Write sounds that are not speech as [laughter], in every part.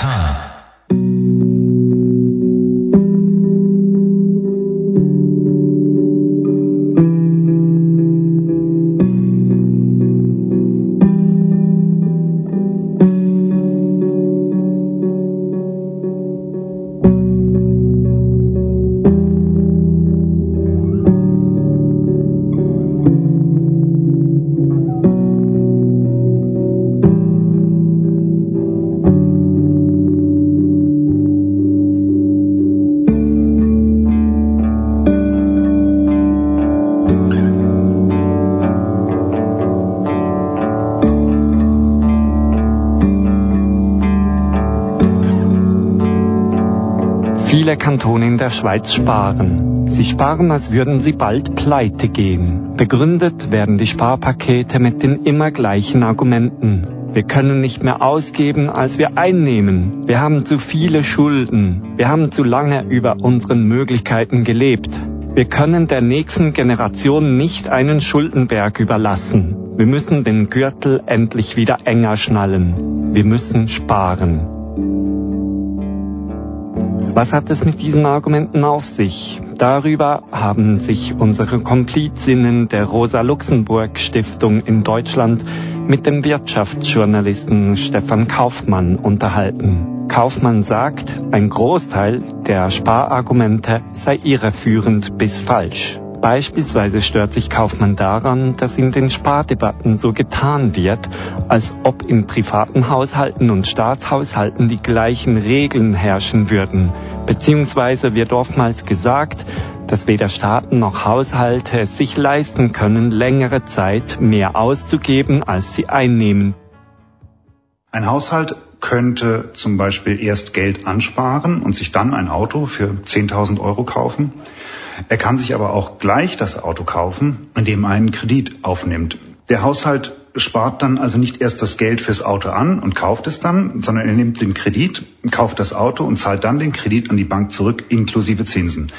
Khan. In der Schweiz sparen. Sie sparen, als würden sie bald pleite gehen. Begründet werden die Sparpakete mit den immer gleichen Argumenten. Wir können nicht mehr ausgeben, als wir einnehmen. Wir haben zu viele Schulden. Wir haben zu lange über unseren Möglichkeiten gelebt. Wir können der nächsten Generation nicht einen Schuldenberg überlassen. Wir müssen den Gürtel endlich wieder enger schnallen. Wir müssen sparen. Was hat es mit diesen Argumenten auf sich? Darüber haben sich unsere Komplizinnen der Rosa-Luxemburg-Stiftung in Deutschland mit dem Wirtschaftsjournalisten Stefan Kaufmann unterhalten. Kaufmann sagt, ein Großteil der Sparargumente sei irreführend bis falsch. Beispielsweise stört sich Kaufmann daran, dass in den Spardebatten so getan wird, als ob in privaten Haushalten und Staatshaushalten die gleichen Regeln herrschen würden. Beziehungsweise wird oftmals gesagt, dass weder Staaten noch Haushalte es sich leisten können, längere Zeit mehr auszugeben, als sie einnehmen. Ein Haushalt könnte zum Beispiel erst Geld ansparen und sich dann ein Auto für 10.000 Euro kaufen. Er kann sich aber auch gleich das Auto kaufen, indem er einen Kredit aufnimmt. Der Haushalt spart dann also nicht erst das Geld fürs Auto an und kauft es dann, sondern er nimmt den Kredit, kauft das Auto und zahlt dann den Kredit an die Bank zurück inklusive Zinsen.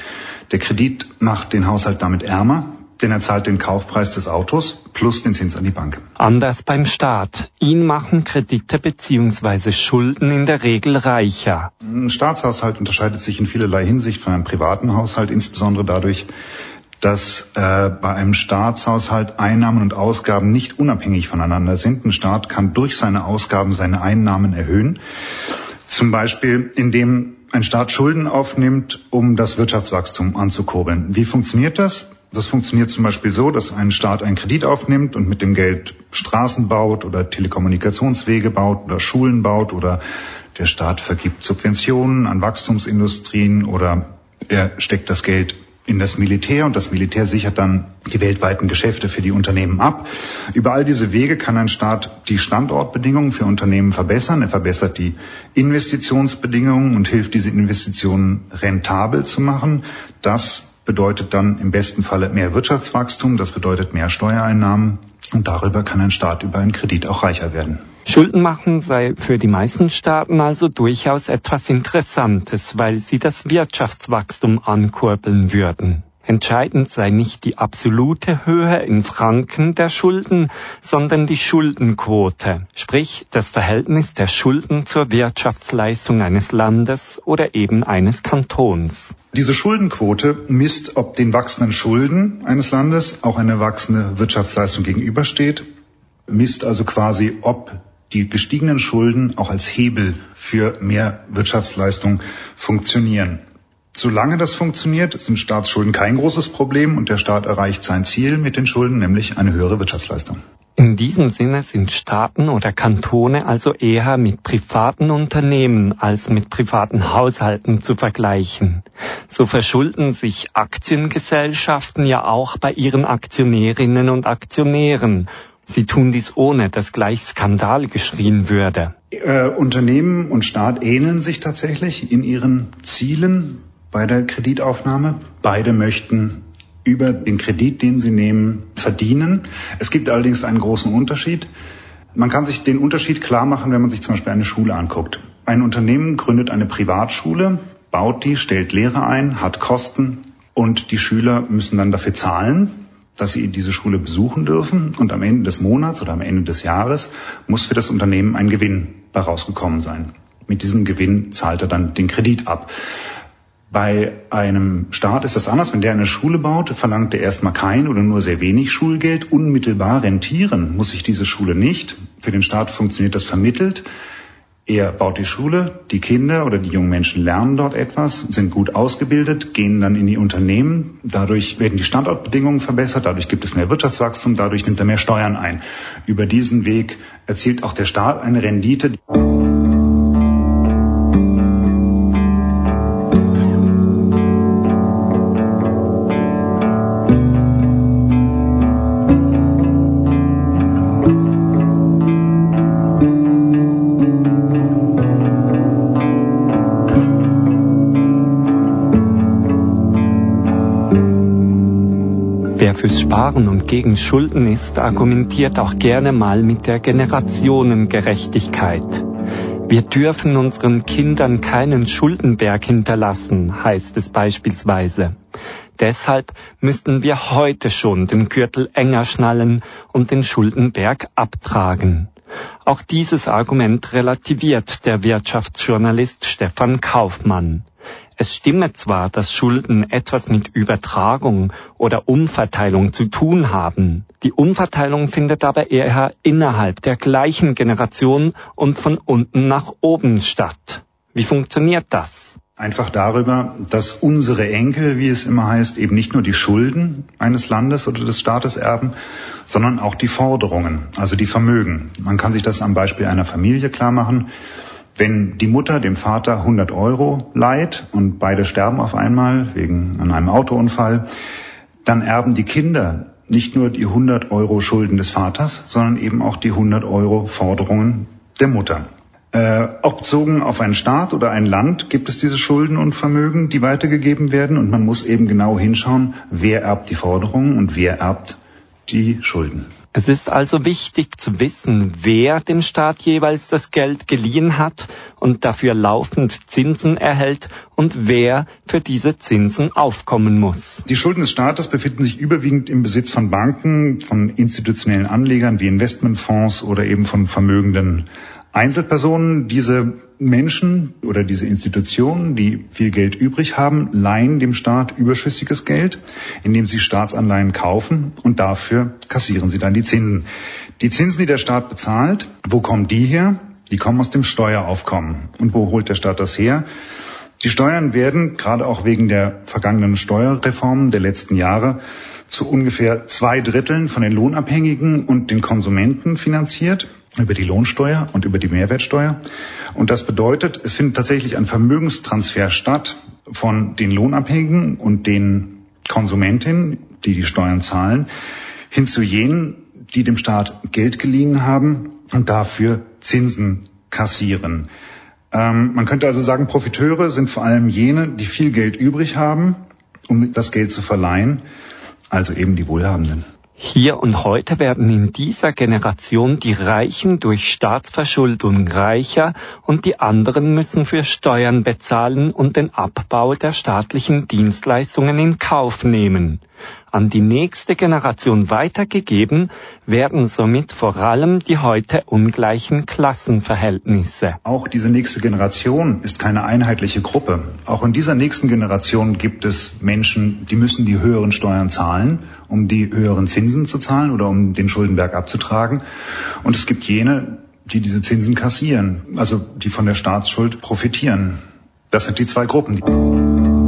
Der Kredit macht den Haushalt damit ärmer, denn er zahlt den Kaufpreis des Autos plus den Zins an die Bank. Anders beim Staat. Ihn machen Kredite bzw. Schulden in der Regel reicher. Ein Staatshaushalt unterscheidet sich in vielerlei Hinsicht von einem privaten Haushalt, insbesondere dadurch, dass äh, bei einem Staatshaushalt Einnahmen und Ausgaben nicht unabhängig voneinander sind. Ein Staat kann durch seine Ausgaben seine Einnahmen erhöhen. Zum Beispiel, indem ein Staat Schulden aufnimmt, um das Wirtschaftswachstum anzukurbeln. Wie funktioniert das? Das funktioniert zum Beispiel so, dass ein Staat einen Kredit aufnimmt und mit dem Geld Straßen baut oder Telekommunikationswege baut oder Schulen baut oder der Staat vergibt Subventionen an Wachstumsindustrien oder er steckt das Geld in das Militär und das Militär sichert dann die weltweiten Geschäfte für die Unternehmen ab. Über all diese Wege kann ein Staat die Standortbedingungen für Unternehmen verbessern. Er verbessert die Investitionsbedingungen und hilft, diese Investitionen rentabel zu machen. Das bedeutet dann im besten Falle mehr Wirtschaftswachstum, das bedeutet mehr Steuereinnahmen und darüber kann ein Staat über einen Kredit auch reicher werden. Schulden machen sei für die meisten Staaten also durchaus etwas Interessantes, weil sie das Wirtschaftswachstum ankurbeln würden. Entscheidend sei nicht die absolute Höhe in Franken der Schulden, sondern die Schuldenquote, sprich das Verhältnis der Schulden zur Wirtschaftsleistung eines Landes oder eben eines Kantons. Diese Schuldenquote misst, ob den wachsenden Schulden eines Landes auch eine wachsende Wirtschaftsleistung gegenübersteht, misst also quasi, ob die gestiegenen Schulden auch als Hebel für mehr Wirtschaftsleistung funktionieren. Solange das funktioniert, sind Staatsschulden kein großes Problem und der Staat erreicht sein Ziel mit den Schulden, nämlich eine höhere Wirtschaftsleistung. In diesem Sinne sind Staaten oder Kantone also eher mit privaten Unternehmen als mit privaten Haushalten zu vergleichen. So verschulden sich Aktiengesellschaften ja auch bei ihren Aktionärinnen und Aktionären. Sie tun dies ohne, dass gleich Skandal geschrien würde. Äh, Unternehmen und Staat ähneln sich tatsächlich in ihren Zielen bei der Kreditaufnahme. Beide möchten über den Kredit, den sie nehmen, verdienen. Es gibt allerdings einen großen Unterschied. Man kann sich den Unterschied klar machen, wenn man sich zum Beispiel eine Schule anguckt. Ein Unternehmen gründet eine Privatschule, baut die, stellt Lehre ein, hat Kosten und die Schüler müssen dann dafür zahlen, dass sie diese Schule besuchen dürfen und am Ende des Monats oder am Ende des Jahres muss für das Unternehmen ein Gewinn daraus gekommen sein. mit diesem Gewinn zahlt er dann den Kredit ab. Bei einem Staat ist das anders. Wenn der eine Schule baut, verlangt er erstmal kein oder nur sehr wenig Schulgeld. Unmittelbar rentieren muss sich diese Schule nicht. Für den Staat funktioniert das vermittelt. Er baut die Schule, die Kinder oder die jungen Menschen lernen dort etwas, sind gut ausgebildet, gehen dann in die Unternehmen. Dadurch werden die Standortbedingungen verbessert, dadurch gibt es mehr Wirtschaftswachstum, dadurch nimmt er mehr Steuern ein. Über diesen Weg erzielt auch der Staat eine Rendite. Sparen und gegen Schulden ist, argumentiert auch gerne mal mit der Generationengerechtigkeit. Wir dürfen unseren Kindern keinen Schuldenberg hinterlassen, heißt es beispielsweise. Deshalb müssten wir heute schon den Gürtel enger schnallen und den Schuldenberg abtragen. Auch dieses Argument relativiert der Wirtschaftsjournalist Stefan Kaufmann. Es stimme zwar, dass Schulden etwas mit Übertragung oder Umverteilung zu tun haben. Die Umverteilung findet aber eher innerhalb der gleichen Generation und von unten nach oben statt. Wie funktioniert das? Einfach darüber, dass unsere Enkel, wie es immer heißt, eben nicht nur die Schulden eines Landes oder des Staates erben, sondern auch die Forderungen, also die Vermögen. Man kann sich das am Beispiel einer Familie klar machen. Wenn die Mutter dem Vater 100 Euro leiht und beide sterben auf einmal wegen an einem Autounfall, dann erben die Kinder nicht nur die 100 Euro Schulden des Vaters, sondern eben auch die 100 Euro Forderungen der Mutter. Äh, auch bezogen auf einen Staat oder ein Land gibt es diese Schulden und Vermögen, die weitergegeben werden und man muss eben genau hinschauen, wer erbt die Forderungen und wer erbt die Schulden. Es ist also wichtig zu wissen, wer dem Staat jeweils das Geld geliehen hat und dafür laufend Zinsen erhält und wer für diese Zinsen aufkommen muss. Die Schulden des Staates befinden sich überwiegend im Besitz von Banken, von institutionellen Anlegern wie Investmentfonds oder eben von vermögenden Einzelpersonen, diese Menschen oder diese Institutionen, die viel Geld übrig haben, leihen dem Staat überschüssiges Geld, indem sie Staatsanleihen kaufen und dafür kassieren sie dann die Zinsen. Die Zinsen, die der Staat bezahlt, wo kommen die her? Die kommen aus dem Steueraufkommen. Und wo holt der Staat das her? Die Steuern werden, gerade auch wegen der vergangenen Steuerreformen der letzten Jahre, zu ungefähr zwei Dritteln von den Lohnabhängigen und den Konsumenten finanziert über die Lohnsteuer und über die Mehrwertsteuer. Und das bedeutet, es findet tatsächlich ein Vermögenstransfer statt von den Lohnabhängigen und den Konsumentinnen, die die Steuern zahlen, hin zu jenen, die dem Staat Geld geliehen haben und dafür Zinsen kassieren. Ähm, man könnte also sagen, Profiteure sind vor allem jene, die viel Geld übrig haben, um das Geld zu verleihen, also eben die Wohlhabenden. Hier und heute werden in dieser Generation die Reichen durch Staatsverschuldung reicher und die anderen müssen für Steuern bezahlen und den Abbau der staatlichen Dienstleistungen in Kauf nehmen an die nächste Generation weitergegeben, werden somit vor allem die heute ungleichen Klassenverhältnisse. Auch diese nächste Generation ist keine einheitliche Gruppe. Auch in dieser nächsten Generation gibt es Menschen, die müssen die höheren Steuern zahlen, um die höheren Zinsen zu zahlen oder um den Schuldenberg abzutragen. Und es gibt jene, die diese Zinsen kassieren, also die von der Staatsschuld profitieren. Das sind die zwei Gruppen.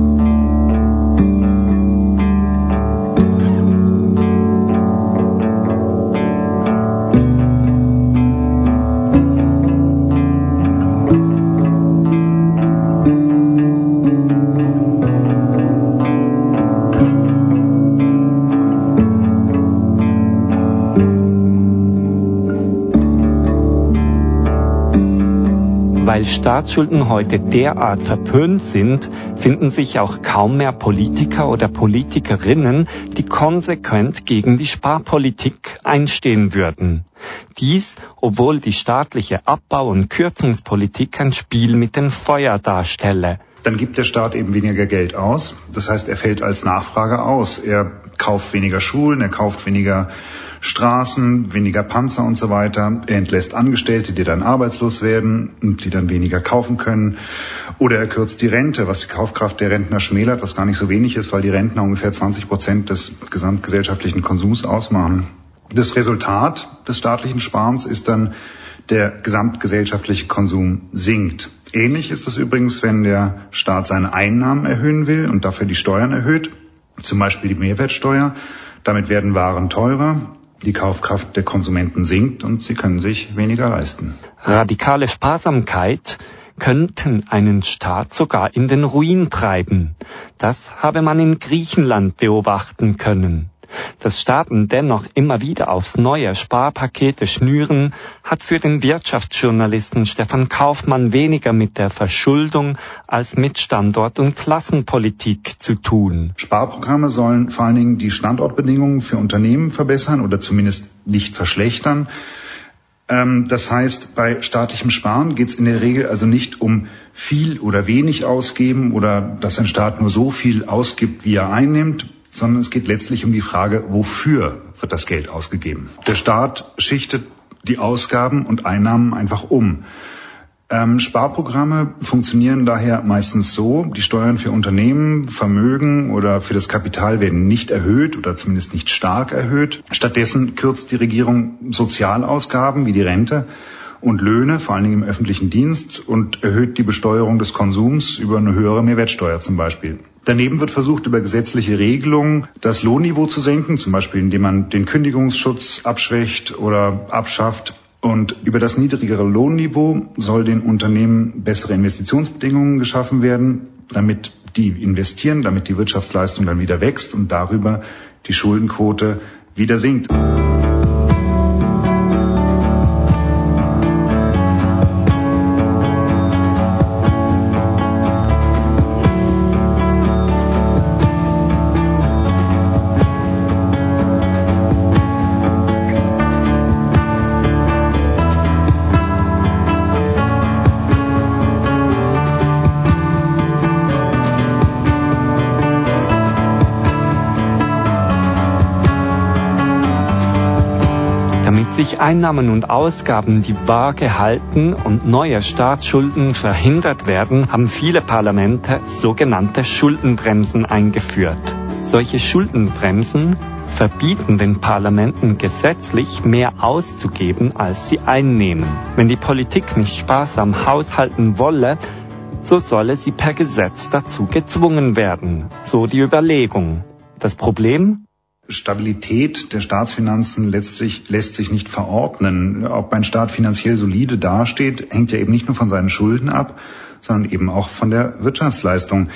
Staatsschulden heute derart verpönt sind, finden sich auch kaum mehr Politiker oder Politikerinnen, die konsequent gegen die Sparpolitik einstehen würden. Dies, obwohl die staatliche Abbau- und Kürzungspolitik ein Spiel mit dem Feuer darstelle. Dann gibt der Staat eben weniger Geld aus. Das heißt, er fällt als Nachfrage aus. Er kauft weniger Schulen, er kauft weniger Straßen, weniger Panzer und so weiter. Er entlässt Angestellte, die dann arbeitslos werden und die dann weniger kaufen können. Oder er kürzt die Rente, was die Kaufkraft der Rentner schmälert, was gar nicht so wenig ist, weil die Rentner ungefähr 20 Prozent des gesamtgesellschaftlichen Konsums ausmachen. Das Resultat des staatlichen Sparens ist dann der gesamtgesellschaftliche Konsum sinkt. Ähnlich ist es übrigens, wenn der Staat seine Einnahmen erhöhen will und dafür die Steuern erhöht, zum Beispiel die Mehrwertsteuer. Damit werden Waren teurer, die Kaufkraft der Konsumenten sinkt und sie können sich weniger leisten. Radikale Sparsamkeit könnten einen Staat sogar in den Ruin treiben. Das habe man in Griechenland beobachten können. Dass Staaten dennoch immer wieder aufs neue Sparpakete schnüren, hat für den Wirtschaftsjournalisten Stefan Kaufmann weniger mit der Verschuldung als mit Standort- und Klassenpolitik zu tun. Sparprogramme sollen vor allen Dingen die Standortbedingungen für Unternehmen verbessern oder zumindest nicht verschlechtern. Ähm, das heißt, bei staatlichem Sparen geht es in der Regel also nicht um viel oder wenig ausgeben oder dass ein Staat nur so viel ausgibt, wie er einnimmt, sondern es geht letztlich um die Frage, wofür wird das Geld ausgegeben. Der Staat schichtet die Ausgaben und Einnahmen einfach um. Ähm, Sparprogramme funktionieren daher meistens so, die Steuern für Unternehmen, Vermögen oder für das Kapital werden nicht erhöht oder zumindest nicht stark erhöht. Stattdessen kürzt die Regierung Sozialausgaben wie die Rente und Löhne, vor allen Dingen im öffentlichen Dienst, und erhöht die Besteuerung des Konsums über eine höhere Mehrwertsteuer zum Beispiel. Daneben wird versucht, über gesetzliche Regelungen das Lohnniveau zu senken, zum Beispiel indem man den Kündigungsschutz abschwächt oder abschafft. Und über das niedrigere Lohnniveau soll den Unternehmen bessere Investitionsbedingungen geschaffen werden, damit die investieren, damit die Wirtschaftsleistung dann wieder wächst und darüber die Schuldenquote wieder sinkt. Einnahmen und Ausgaben die Waage halten und neue Staatsschulden verhindert werden, haben viele Parlamente sogenannte Schuldenbremsen eingeführt. Solche Schuldenbremsen verbieten den Parlamenten gesetzlich mehr auszugeben, als sie einnehmen. Wenn die Politik nicht sparsam haushalten wolle, so solle sie per Gesetz dazu gezwungen werden, so die Überlegung. Das Problem? Stabilität der Staatsfinanzen lässt sich, lässt sich nicht verordnen. Ob ein Staat finanziell solide dasteht, hängt ja eben nicht nur von seinen Schulden ab, sondern eben auch von der Wirtschaftsleistung.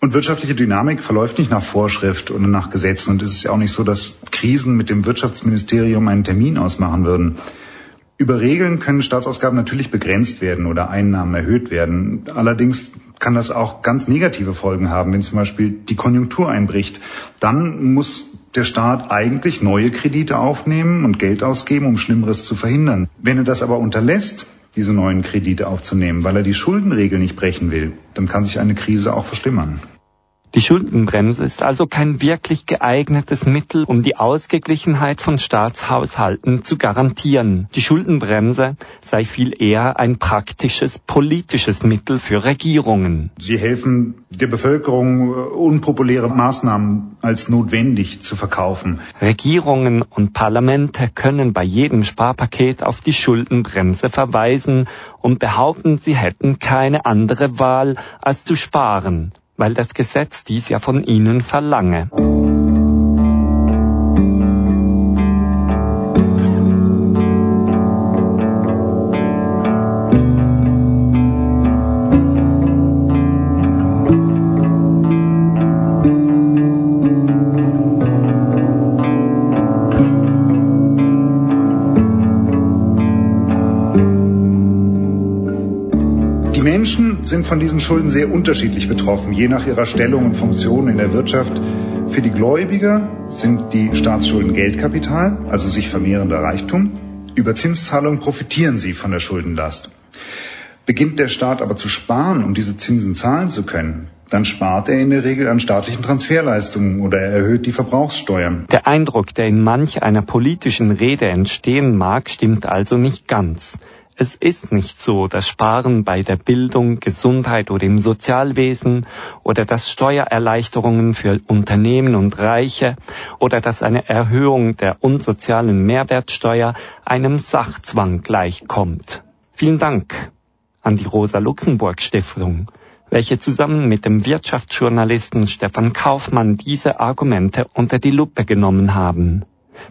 Und wirtschaftliche Dynamik verläuft nicht nach Vorschrift oder nach Gesetzen. Und es ist ja auch nicht so, dass Krisen mit dem Wirtschaftsministerium einen Termin ausmachen würden. Über Regeln können Staatsausgaben natürlich begrenzt werden oder Einnahmen erhöht werden. Allerdings kann das auch ganz negative Folgen haben, wenn zum Beispiel die Konjunktur einbricht. Dann muss der Staat eigentlich neue Kredite aufnehmen und Geld ausgeben, um Schlimmeres zu verhindern. Wenn er das aber unterlässt, diese neuen Kredite aufzunehmen, weil er die Schuldenregel nicht brechen will, dann kann sich eine Krise auch verschlimmern. Die Schuldenbremse ist also kein wirklich geeignetes Mittel, um die Ausgeglichenheit von Staatshaushalten zu garantieren. Die Schuldenbremse sei viel eher ein praktisches politisches Mittel für Regierungen. Sie helfen der Bevölkerung, unpopuläre Maßnahmen als notwendig zu verkaufen. Regierungen und Parlamente können bei jedem Sparpaket auf die Schuldenbremse verweisen und behaupten, sie hätten keine andere Wahl, als zu sparen weil das Gesetz dies ja von ihnen verlange. Von diesen Schulden sehr unterschiedlich betroffen, je nach ihrer Stellung und Funktion in der Wirtschaft. Für die Gläubiger sind die Staatsschulden Geldkapital, also sich vermehrender Reichtum. Über Zinszahlungen profitieren sie von der Schuldenlast. Beginnt der Staat aber zu sparen, um diese Zinsen zahlen zu können, dann spart er in der Regel an staatlichen Transferleistungen oder er erhöht die Verbrauchssteuern. Der Eindruck, der in manch einer politischen Rede entstehen mag, stimmt also nicht ganz. Es ist nicht so, dass Sparen bei der Bildung, Gesundheit oder im Sozialwesen oder dass Steuererleichterungen für Unternehmen und Reiche oder dass eine Erhöhung der unsozialen Mehrwertsteuer einem Sachzwang gleichkommt. Vielen Dank an die Rosa Luxemburg Stiftung, welche zusammen mit dem Wirtschaftsjournalisten Stefan Kaufmann diese Argumente unter die Lupe genommen haben.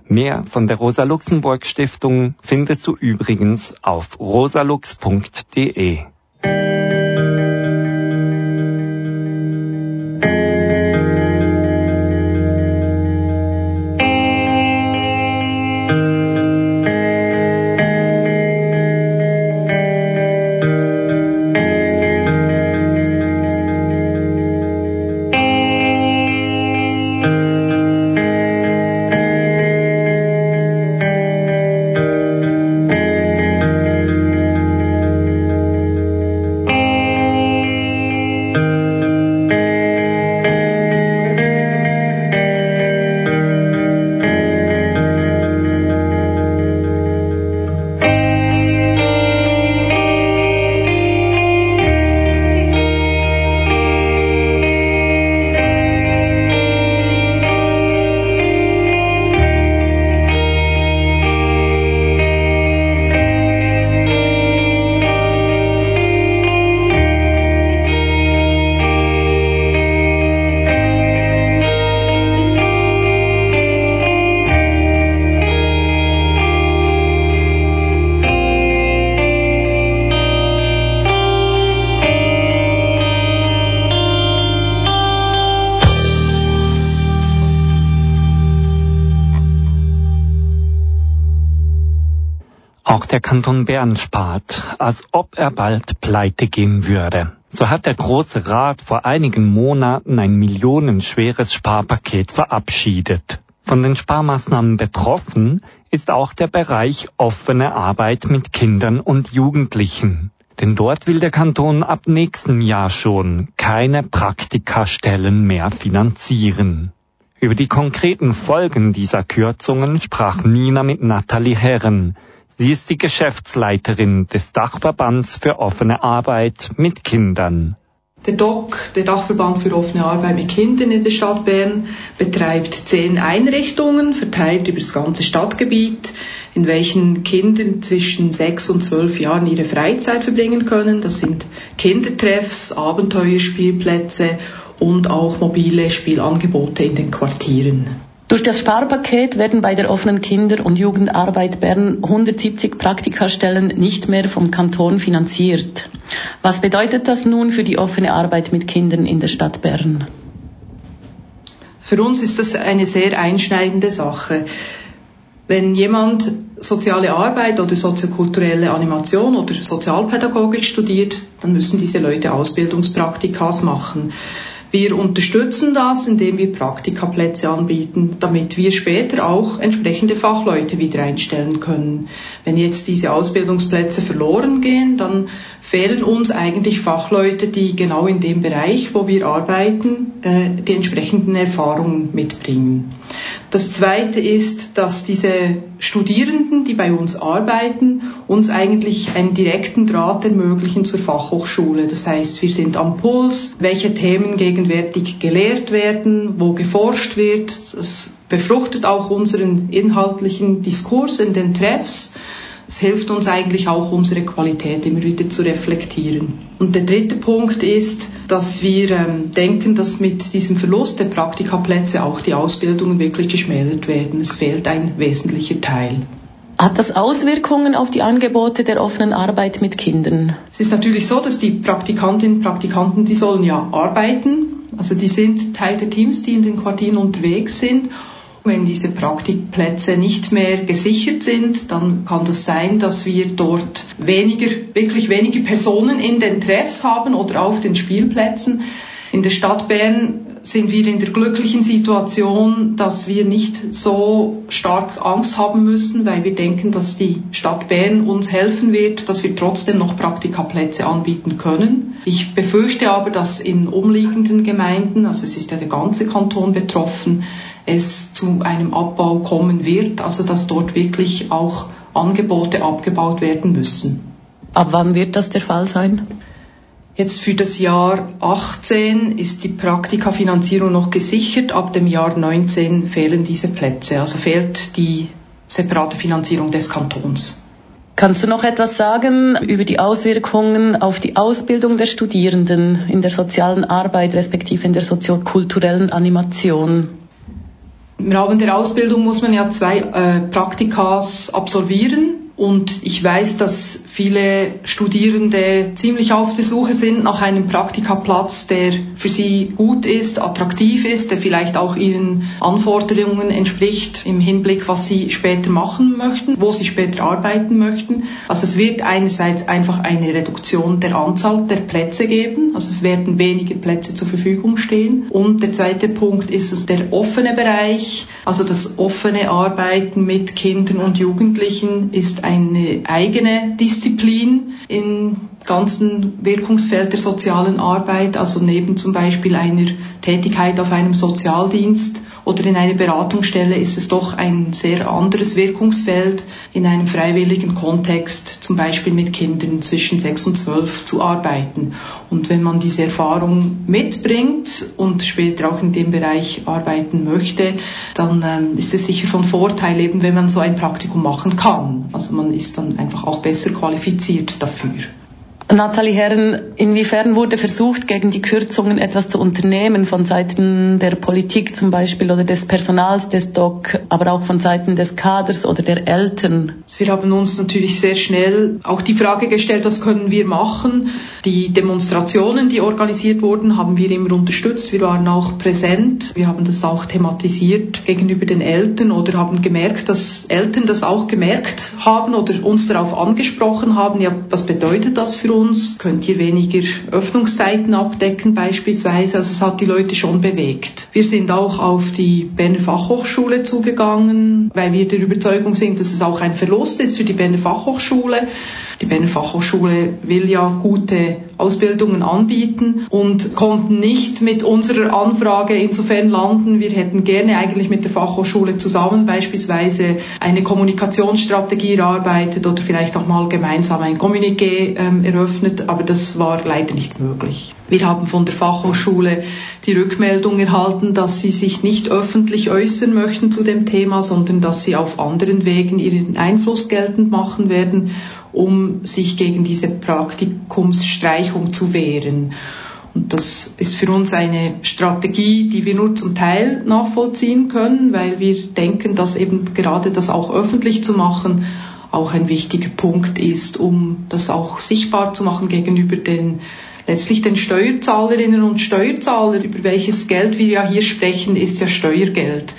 Mehr von der Rosa Luxemburg Stiftung findest du übrigens auf rosalux.de. der Kanton Bern spart, als ob er bald pleite gehen würde. So hat der Große Rat vor einigen Monaten ein millionenschweres Sparpaket verabschiedet. Von den Sparmaßnahmen betroffen ist auch der Bereich offene Arbeit mit Kindern und Jugendlichen. Denn dort will der Kanton ab nächstem Jahr schon keine Praktikastellen mehr finanzieren. Über die konkreten Folgen dieser Kürzungen sprach Nina mit Nathalie Herren, Sie ist die Geschäftsleiterin des Dachverbands für offene Arbeit mit Kindern. Der DOC, der Dachverband für offene Arbeit mit Kindern in der Stadt Bern, betreibt zehn Einrichtungen, verteilt über das ganze Stadtgebiet, in welchen Kinder zwischen sechs und zwölf Jahren ihre Freizeit verbringen können. Das sind Kindertreffs, Abenteuerspielplätze und auch mobile Spielangebote in den Quartieren. Durch das Sparpaket werden bei der offenen Kinder- und Jugendarbeit Bern 170 Praktikastellen nicht mehr vom Kanton finanziert. Was bedeutet das nun für die offene Arbeit mit Kindern in der Stadt Bern? Für uns ist das eine sehr einschneidende Sache. Wenn jemand soziale Arbeit oder soziokulturelle Animation oder Sozialpädagogik studiert, dann müssen diese Leute Ausbildungspraktikas machen. Wir unterstützen das, indem wir Praktikaplätze anbieten, damit wir später auch entsprechende Fachleute wieder einstellen können. Wenn jetzt diese Ausbildungsplätze verloren gehen, dann fehlen uns eigentlich Fachleute, die genau in dem Bereich, wo wir arbeiten, äh, die entsprechenden Erfahrungen mitbringen. Das Zweite ist, dass diese Studierenden, die bei uns arbeiten, uns eigentlich einen direkten Draht ermöglichen zur Fachhochschule. Das heißt, wir sind am Puls, welche Themen gegenwärtig gelehrt werden, wo geforscht wird. Das befruchtet auch unseren inhaltlichen Diskurs in den Treffs. Es hilft uns eigentlich auch, unsere Qualität immer wieder zu reflektieren. Und der dritte Punkt ist, dass wir ähm, denken, dass mit diesem Verlust der Praktikaplätze auch die Ausbildungen wirklich geschmälert werden. Es fehlt ein wesentlicher Teil. Hat das Auswirkungen auf die Angebote der offenen Arbeit mit Kindern? Es ist natürlich so, dass die Praktikantinnen und Praktikanten, die sollen ja arbeiten. Also die sind Teil der Teams, die in den Quartieren unterwegs sind wenn diese Praktikplätze nicht mehr gesichert sind, dann kann das sein, dass wir dort weniger, wirklich weniger Personen in den Treffs haben oder auf den Spielplätzen. In der Stadt Bern sind wir in der glücklichen Situation, dass wir nicht so stark Angst haben müssen, weil wir denken, dass die Stadt Bern uns helfen wird, dass wir trotzdem noch Praktikaplätze anbieten können. Ich befürchte aber, dass in umliegenden Gemeinden, also es ist ja der ganze Kanton betroffen, es zu einem Abbau kommen wird, also dass dort wirklich auch Angebote abgebaut werden müssen. Ab wann wird das der Fall sein? Jetzt für das Jahr 18 ist die Praktikafinanzierung noch gesichert. Ab dem Jahr 19 fehlen diese Plätze. Also fehlt die separate Finanzierung des Kantons. Kannst du noch etwas sagen über die Auswirkungen auf die Ausbildung der Studierenden in der sozialen Arbeit respektive in der soziokulturellen Animation? Im Rahmen der Ausbildung muss man ja zwei äh, Praktikas absolvieren. Und ich weiß, dass viele Studierende ziemlich auf der Suche sind nach einem Praktikaplatz, der für sie gut ist, attraktiv ist, der vielleicht auch ihren Anforderungen entspricht im Hinblick, was sie später machen möchten, wo sie später arbeiten möchten. Also es wird einerseits einfach eine Reduktion der Anzahl der Plätze geben, also es werden weniger Plätze zur Verfügung stehen. Und der zweite Punkt ist es der offene Bereich, also das offene Arbeiten mit Kindern und Jugendlichen ist eine eigene Disziplin im ganzen Wirkungsfeld der sozialen Arbeit, also neben zum Beispiel einer Tätigkeit auf einem Sozialdienst oder in einer Beratungsstelle ist es doch ein sehr anderes Wirkungsfeld, in einem freiwilligen Kontext, zum Beispiel mit Kindern zwischen sechs und zwölf zu arbeiten. Und wenn man diese Erfahrung mitbringt und später auch in dem Bereich arbeiten möchte, dann ähm, ist es sicher von Vorteil, eben wenn man so ein Praktikum machen kann. Also man ist dann einfach auch besser qualifiziert dafür. Nathalie Herren, inwiefern wurde versucht, gegen die Kürzungen etwas zu unternehmen von Seiten der Politik zum Beispiel oder des Personals des DOC, aber auch von Seiten des Kaders oder der Eltern? Wir haben uns natürlich sehr schnell auch die Frage gestellt, was können wir machen? Die Demonstrationen, die organisiert wurden, haben wir immer unterstützt. Wir waren auch präsent. Wir haben das auch thematisiert gegenüber den Eltern oder haben gemerkt, dass Eltern das auch gemerkt haben oder uns darauf angesprochen haben. Ja, was bedeutet das für uns? Uns, könnt ihr weniger Öffnungszeiten abdecken beispielsweise. Also es hat die Leute schon bewegt. Wir sind auch auf die Berner Fachhochschule zugegangen, weil wir der Überzeugung sind, dass es auch ein Verlust ist für die Berner Fachhochschule. Die Berner Fachhochschule will ja gute Ausbildungen anbieten und konnten nicht mit unserer Anfrage insofern landen. Wir hätten gerne eigentlich mit der Fachhochschule zusammen beispielsweise eine Kommunikationsstrategie erarbeitet oder vielleicht auch mal gemeinsam ein Kommuniqué ähm, eröffnet, aber das war leider nicht möglich. Wir haben von der Fachhochschule die Rückmeldung erhalten, dass sie sich nicht öffentlich äußern möchten zu dem Thema, sondern dass sie auf anderen Wegen ihren Einfluss geltend machen werden um sich gegen diese Praktikumsstreichung zu wehren. Und das ist für uns eine Strategie, die wir nur zum Teil nachvollziehen können, weil wir denken, dass eben gerade das auch öffentlich zu machen auch ein wichtiger Punkt ist, um das auch sichtbar zu machen gegenüber den letztlich den Steuerzahlerinnen und Steuerzahlern, über welches Geld wir ja hier sprechen, ist ja Steuergeld.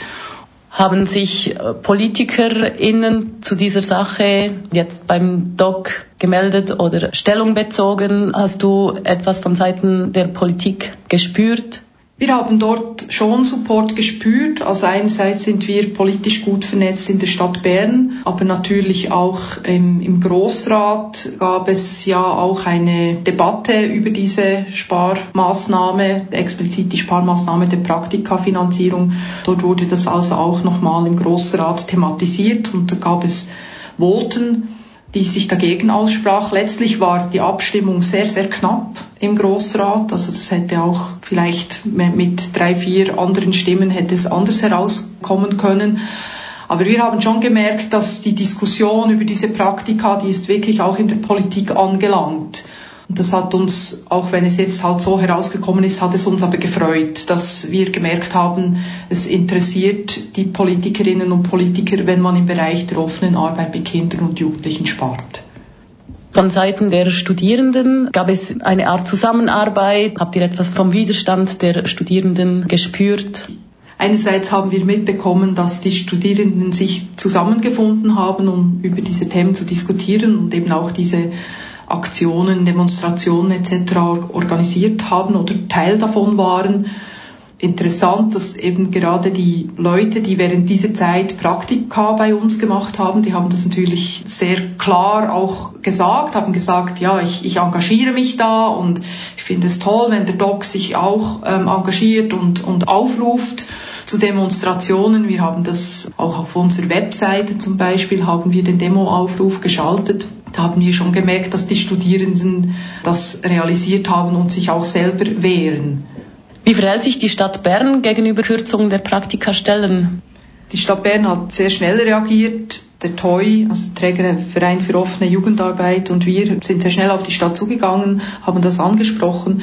Haben sich äh, PolitikerInnen zu dieser Sache jetzt beim Doc gemeldet oder Stellung bezogen? Hast du etwas von Seiten der Politik gespürt? Wir haben dort schon Support gespürt. Also einerseits sind wir politisch gut vernetzt in der Stadt Bern, aber natürlich auch im, im Großrat gab es ja auch eine Debatte über diese Sparmaßnahme, explizit die Sparmaßnahme der Praktikafinanzierung. Dort wurde das also auch nochmal im Großrat thematisiert und da gab es Voten die sich dagegen aussprach. Letztlich war die Abstimmung sehr, sehr knapp im Grossrat. Also das hätte auch vielleicht mit drei, vier anderen Stimmen hätte es anders herauskommen können. Aber wir haben schon gemerkt, dass die Diskussion über diese Praktika, die ist wirklich auch in der Politik angelangt. Und das hat uns, auch wenn es jetzt halt so herausgekommen ist, hat es uns aber gefreut, dass wir gemerkt haben, es interessiert die Politikerinnen und Politiker, wenn man im Bereich der offenen Arbeit mit Kindern und Jugendlichen spart. Von Seiten der Studierenden gab es eine Art Zusammenarbeit. Habt ihr etwas vom Widerstand der Studierenden gespürt? Einerseits haben wir mitbekommen, dass die Studierenden sich zusammengefunden haben, um über diese Themen zu diskutieren und eben auch diese Aktionen, Demonstrationen etc. organisiert haben oder Teil davon waren. interessant, dass eben gerade die Leute, die während dieser Zeit Praktika bei uns gemacht haben, die haben das natürlich sehr klar auch gesagt, haben gesagt, ja, ich, ich engagiere mich da und ich finde es toll, wenn der Doc sich auch ähm, engagiert und, und aufruft zu Demonstrationen. Wir haben das auch auf unserer Webseite zum Beispiel, haben wir den Demoaufruf geschaltet. Da haben wir schon gemerkt, dass die Studierenden das realisiert haben und sich auch selber wehren. Wie verhält sich die Stadt Bern gegenüber Kürzungen der Praktikastellen? Die Stadt Bern hat sehr schnell reagiert. Der TOI, also der Trägerverein für offene Jugendarbeit und wir sind sehr schnell auf die Stadt zugegangen, haben das angesprochen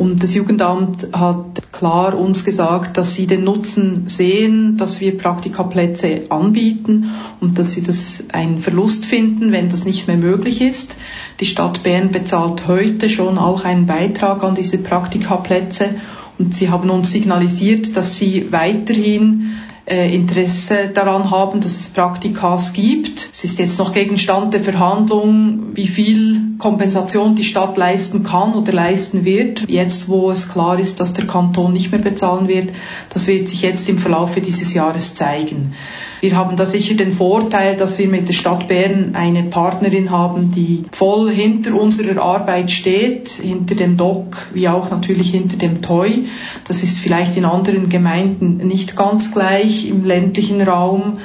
und das Jugendamt hat klar uns gesagt, dass sie den Nutzen sehen, dass wir Praktikaplätze anbieten und dass sie das einen Verlust finden, wenn das nicht mehr möglich ist. Die Stadt Bern bezahlt heute schon auch einen Beitrag an diese Praktikaplätze und sie haben uns signalisiert, dass sie weiterhin äh, Interesse daran haben, dass es Praktikas gibt. Es ist jetzt noch Gegenstand der Verhandlung, wie viel Kompensation die Stadt leisten kann oder leisten wird. Jetzt, wo es klar ist, dass der Kanton nicht mehr bezahlen wird, das wird sich jetzt im Verlaufe dieses Jahres zeigen. Wir haben da sicher den Vorteil, dass wir mit der Stadt Bern eine Partnerin haben, die voll hinter unserer Arbeit steht, hinter dem DOC wie auch natürlich hinter dem TOI. Das ist vielleicht in anderen Gemeinden nicht ganz gleich im ländlichen Raum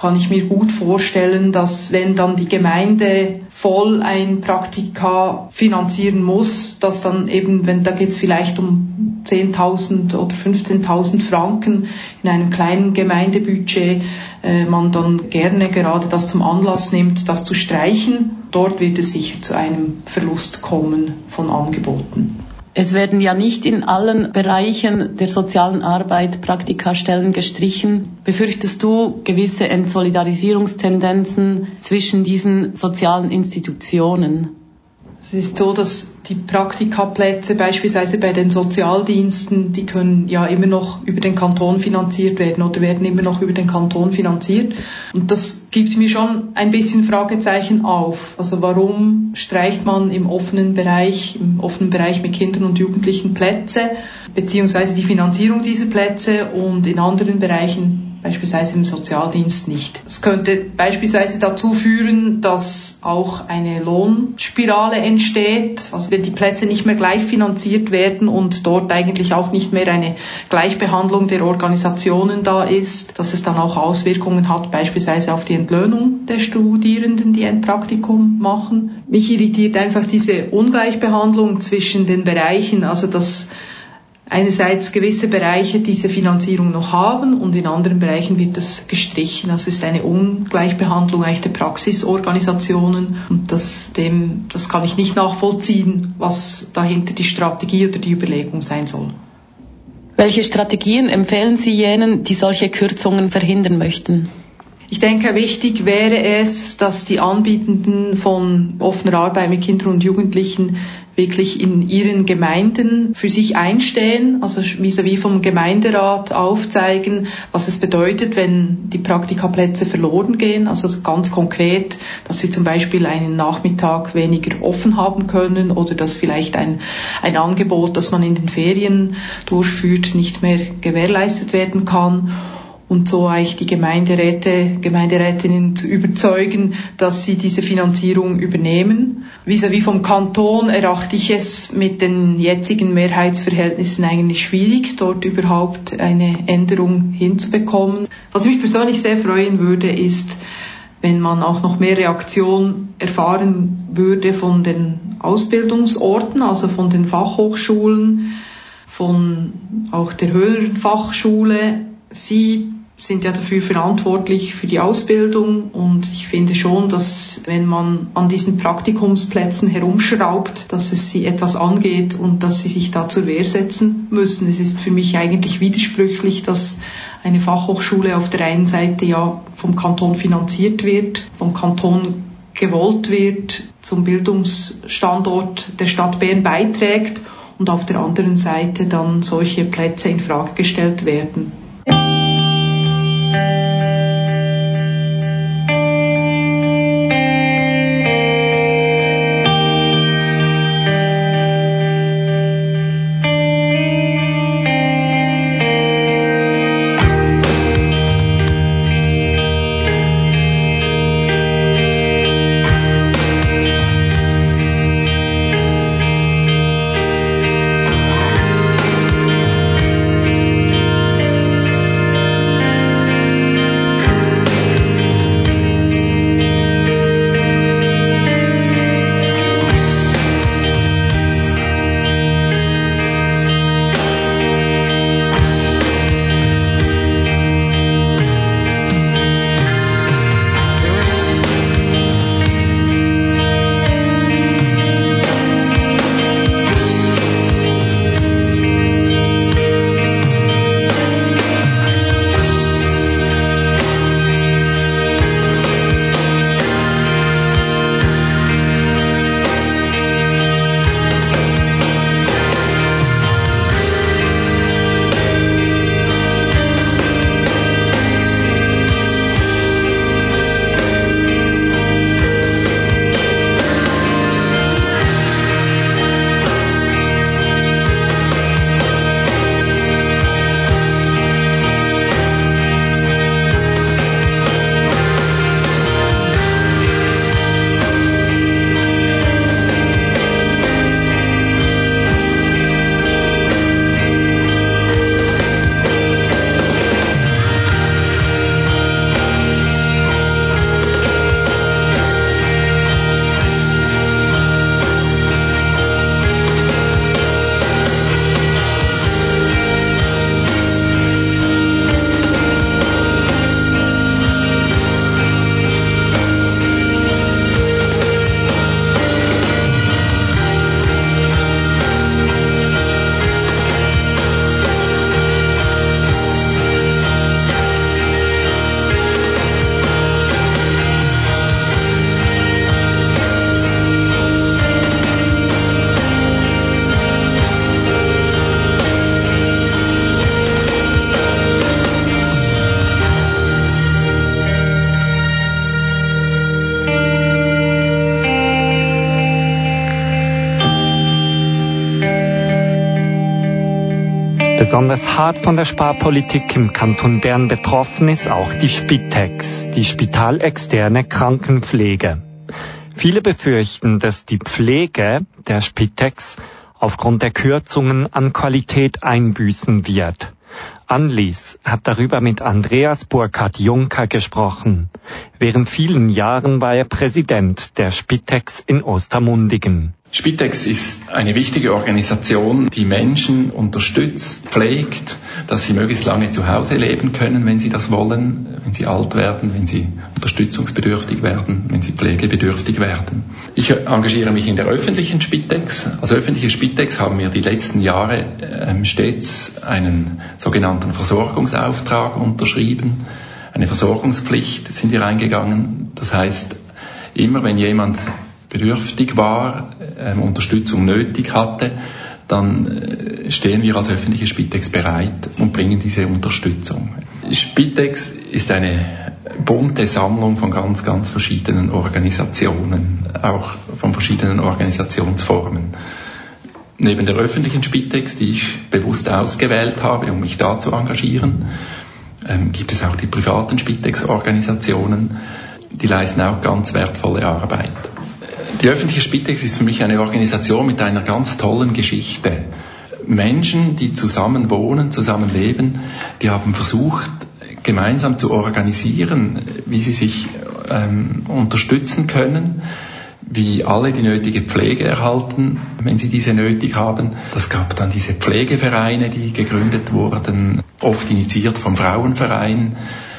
kann ich mir gut vorstellen, dass wenn dann die Gemeinde voll ein Praktika finanzieren muss, dass dann eben, wenn da geht es vielleicht um 10.000 oder 15.000 Franken in einem kleinen Gemeindebudget, äh, man dann gerne gerade das zum Anlass nimmt, das zu streichen. Dort wird es sicher zu einem Verlust kommen von Angeboten. Es werden ja nicht in allen Bereichen der sozialen Arbeit Praktikastellen gestrichen. Befürchtest du gewisse Entsolidarisierungstendenzen zwischen diesen sozialen Institutionen? Es ist so, dass die Praktikaplätze beispielsweise bei den Sozialdiensten, die können ja immer noch über den Kanton finanziert werden oder werden immer noch über den Kanton finanziert. Und das gibt mir schon ein bisschen Fragezeichen auf. Also warum streicht man im offenen Bereich, im offenen Bereich mit Kindern und Jugendlichen Plätze, beziehungsweise die Finanzierung dieser Plätze und in anderen Bereichen beispielsweise im Sozialdienst nicht. Es könnte beispielsweise dazu führen, dass auch eine Lohnspirale entsteht, also wenn die Plätze nicht mehr gleich finanziert werden und dort eigentlich auch nicht mehr eine Gleichbehandlung der Organisationen da ist, dass es dann auch Auswirkungen hat, beispielsweise auf die Entlöhnung der Studierenden, die ein Praktikum machen. Mich irritiert einfach diese Ungleichbehandlung zwischen den Bereichen, also dass einerseits gewisse Bereiche diese Finanzierung noch haben und in anderen Bereichen wird das gestrichen. Es ist eine Ungleichbehandlung eigentlich der Praxisorganisationen und das, dem, das kann ich nicht nachvollziehen, was dahinter die Strategie oder die Überlegung sein soll. Welche Strategien empfehlen Sie jenen, die solche Kürzungen verhindern möchten? Ich denke, wichtig wäre es, dass die Anbietenden von offener Arbeit mit Kindern und Jugendlichen wirklich in ihren Gemeinden für sich einstehen, also vis-à-vis vom Gemeinderat aufzeigen, was es bedeutet, wenn die Praktikaplätze verloren gehen. Also ganz konkret, dass sie zum Beispiel einen Nachmittag weniger offen haben können oder dass vielleicht ein, ein Angebot, das man in den Ferien durchführt, nicht mehr gewährleistet werden kann und so eigentlich die Gemeinderäte, Gemeinderätinnen zu überzeugen, dass sie diese Finanzierung übernehmen. Vis-à-vis vom Kanton erachte ich es mit den jetzigen Mehrheitsverhältnissen eigentlich schwierig, dort überhaupt eine Änderung hinzubekommen. Was mich persönlich sehr freuen würde, ist, wenn man auch noch mehr Reaktion erfahren würde von den Ausbildungsorten, also von den Fachhochschulen, von auch der höheren Fachschule. Sie sind ja dafür verantwortlich für die Ausbildung und ich finde schon, dass wenn man an diesen Praktikumsplätzen herumschraubt, dass es sie etwas angeht und dass sie sich da zur Wehr setzen müssen. Es ist für mich eigentlich widersprüchlich, dass eine Fachhochschule auf der einen Seite ja vom Kanton finanziert wird, vom Kanton gewollt wird, zum Bildungsstandort der Stadt Bern beiträgt und auf der anderen Seite dann solche Plätze in Frage gestellt werden. Besonders hart von der Sparpolitik im Kanton Bern betroffen ist auch die Spitex, die spitalexterne Krankenpflege. Viele befürchten, dass die Pflege der Spitex aufgrund der Kürzungen an Qualität einbüßen wird. Anlies hat darüber mit Andreas Burkhard Juncker gesprochen. Während vielen Jahren war er Präsident der Spitex in Ostermundigen. Spitex ist eine wichtige Organisation, die Menschen unterstützt, pflegt, dass sie möglichst lange zu Hause leben können, wenn sie das wollen, wenn sie alt werden, wenn sie unterstützungsbedürftig werden, wenn sie pflegebedürftig werden. Ich engagiere mich in der öffentlichen Spitex. Als öffentliche Spitex haben wir die letzten Jahre ähm, stets einen sogenannten Versorgungsauftrag unterschrieben. Eine Versorgungspflicht sind wir eingegangen. Das heißt, immer wenn jemand bedürftig war, ähm, Unterstützung nötig hatte, dann äh, stehen wir als öffentliche Spitex bereit und bringen diese Unterstützung. Spitex ist eine bunte Sammlung von ganz, ganz verschiedenen Organisationen, auch von verschiedenen Organisationsformen. Neben der öffentlichen Spitex, die ich bewusst ausgewählt habe, um mich da zu engagieren, ähm, gibt es auch die privaten Spitex-Organisationen, die leisten auch ganz wertvolle Arbeit. Die öffentliche Spitex ist für mich eine Organisation mit einer ganz tollen Geschichte. Menschen, die zusammen wohnen, zusammen leben, die haben versucht, gemeinsam zu organisieren, wie sie sich ähm, unterstützen können, wie alle die nötige Pflege erhalten, wenn sie diese nötig haben. Das gab dann diese Pflegevereine, die gegründet wurden, oft initiiert vom Frauenverein.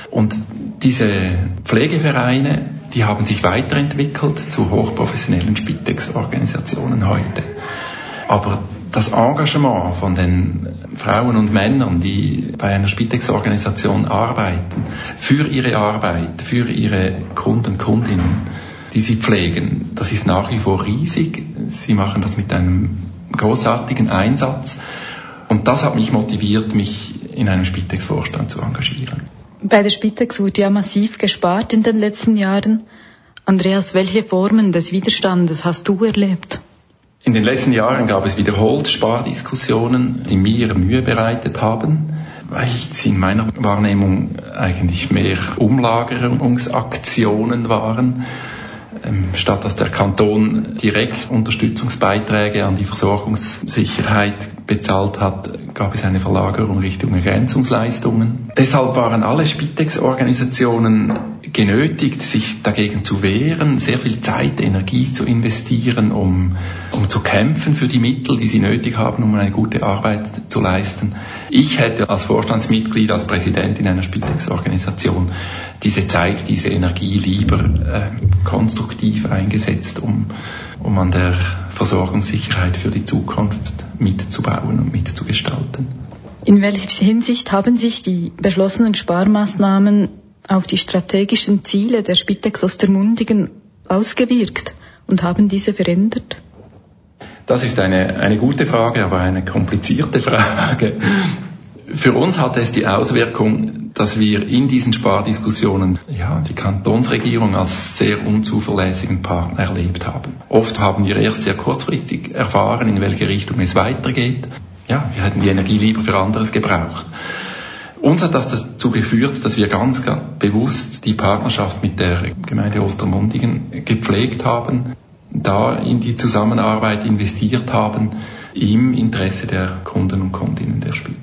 Und diese Pflegevereine die haben sich weiterentwickelt zu hochprofessionellen Spitex-Organisationen heute. Aber das Engagement von den Frauen und Männern, die bei einer Spitex-Organisation arbeiten, für ihre Arbeit, für ihre Kunden, Kundinnen, die sie pflegen, das ist nach wie vor riesig. Sie machen das mit einem großartigen Einsatz. Und das hat mich motiviert, mich in einem Spitex-Vorstand zu engagieren. Bei der Spitex wurde ja massiv gespart in den letzten Jahren. Andreas, welche Formen des Widerstandes hast du erlebt? In den letzten Jahren gab es wiederholt Spardiskussionen, die mir Mühe bereitet haben, weil sie in meiner Wahrnehmung eigentlich mehr Umlagerungsaktionen waren statt dass der Kanton direkt Unterstützungsbeiträge an die Versorgungssicherheit bezahlt hat, gab es eine Verlagerung Richtung Ergänzungsleistungen. Deshalb waren alle Spitex-Organisationen genötigt, sich dagegen zu wehren, sehr viel Zeit, Energie zu investieren, um, um zu kämpfen für die Mittel, die sie nötig haben, um eine gute Arbeit zu leisten. Ich hätte als Vorstandsmitglied, als Präsident in einer Spitex-Organisation diese Zeit, diese Energie lieber äh, konstruktiv eingesetzt, um, um an der Versorgungssicherheit für die Zukunft mitzubauen und mitzugestalten. In welcher Hinsicht haben sich die beschlossenen Sparmaßnahmen auf die strategischen Ziele der Spitex Ostermundigen ausgewirkt und haben diese verändert? Das ist eine, eine gute Frage, aber eine komplizierte [laughs] Frage. Für uns hatte es die Auswirkung, dass wir in diesen Spardiskussionen ja, die Kantonsregierung als sehr unzuverlässigen Partner erlebt haben. Oft haben wir erst sehr kurzfristig erfahren, in welche Richtung es weitergeht. Ja, wir hätten die Energie lieber für anderes gebraucht. Uns hat das dazu geführt, dass wir ganz, ganz bewusst die Partnerschaft mit der Gemeinde Ostermundigen gepflegt haben, da in die Zusammenarbeit investiert haben, im Interesse der Kunden und Kundinnen der Spitex.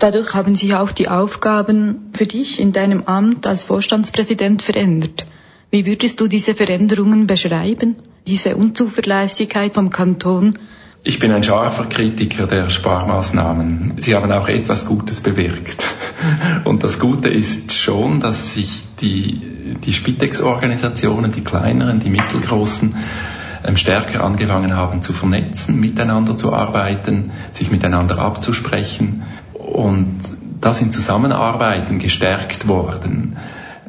Dadurch haben sich auch die Aufgaben für dich in deinem Amt als Vorstandspräsident verändert. Wie würdest du diese Veränderungen beschreiben? Diese Unzuverlässigkeit vom Kanton ich bin ein scharfer Kritiker der Sparmaßnahmen. Sie haben auch etwas Gutes bewirkt. [laughs] Und das Gute ist schon, dass sich die, die Spitex-Organisationen, die kleineren, die mittelgroßen, ähm, stärker angefangen haben zu vernetzen, miteinander zu arbeiten, sich miteinander abzusprechen und das in Zusammenarbeiten gestärkt worden,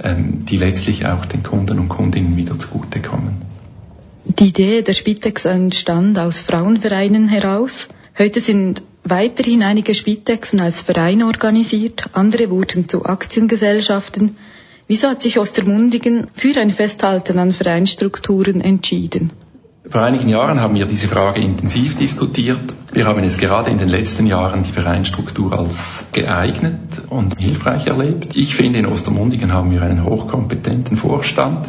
ähm, die letztlich auch den Kunden und Kundinnen wieder zugutekommen. Die Idee der Spitex entstand aus Frauenvereinen heraus. Heute sind weiterhin einige Spitexen als Verein organisiert, andere wurden zu Aktiengesellschaften. Wieso hat sich Ostermundigen für ein Festhalten an Vereinstrukturen entschieden? Vor einigen Jahren haben wir diese Frage intensiv diskutiert. Wir haben jetzt gerade in den letzten Jahren die Vereinsstruktur als geeignet und hilfreich erlebt. Ich finde, in Ostermundigen haben wir einen hochkompetenten Vorstand.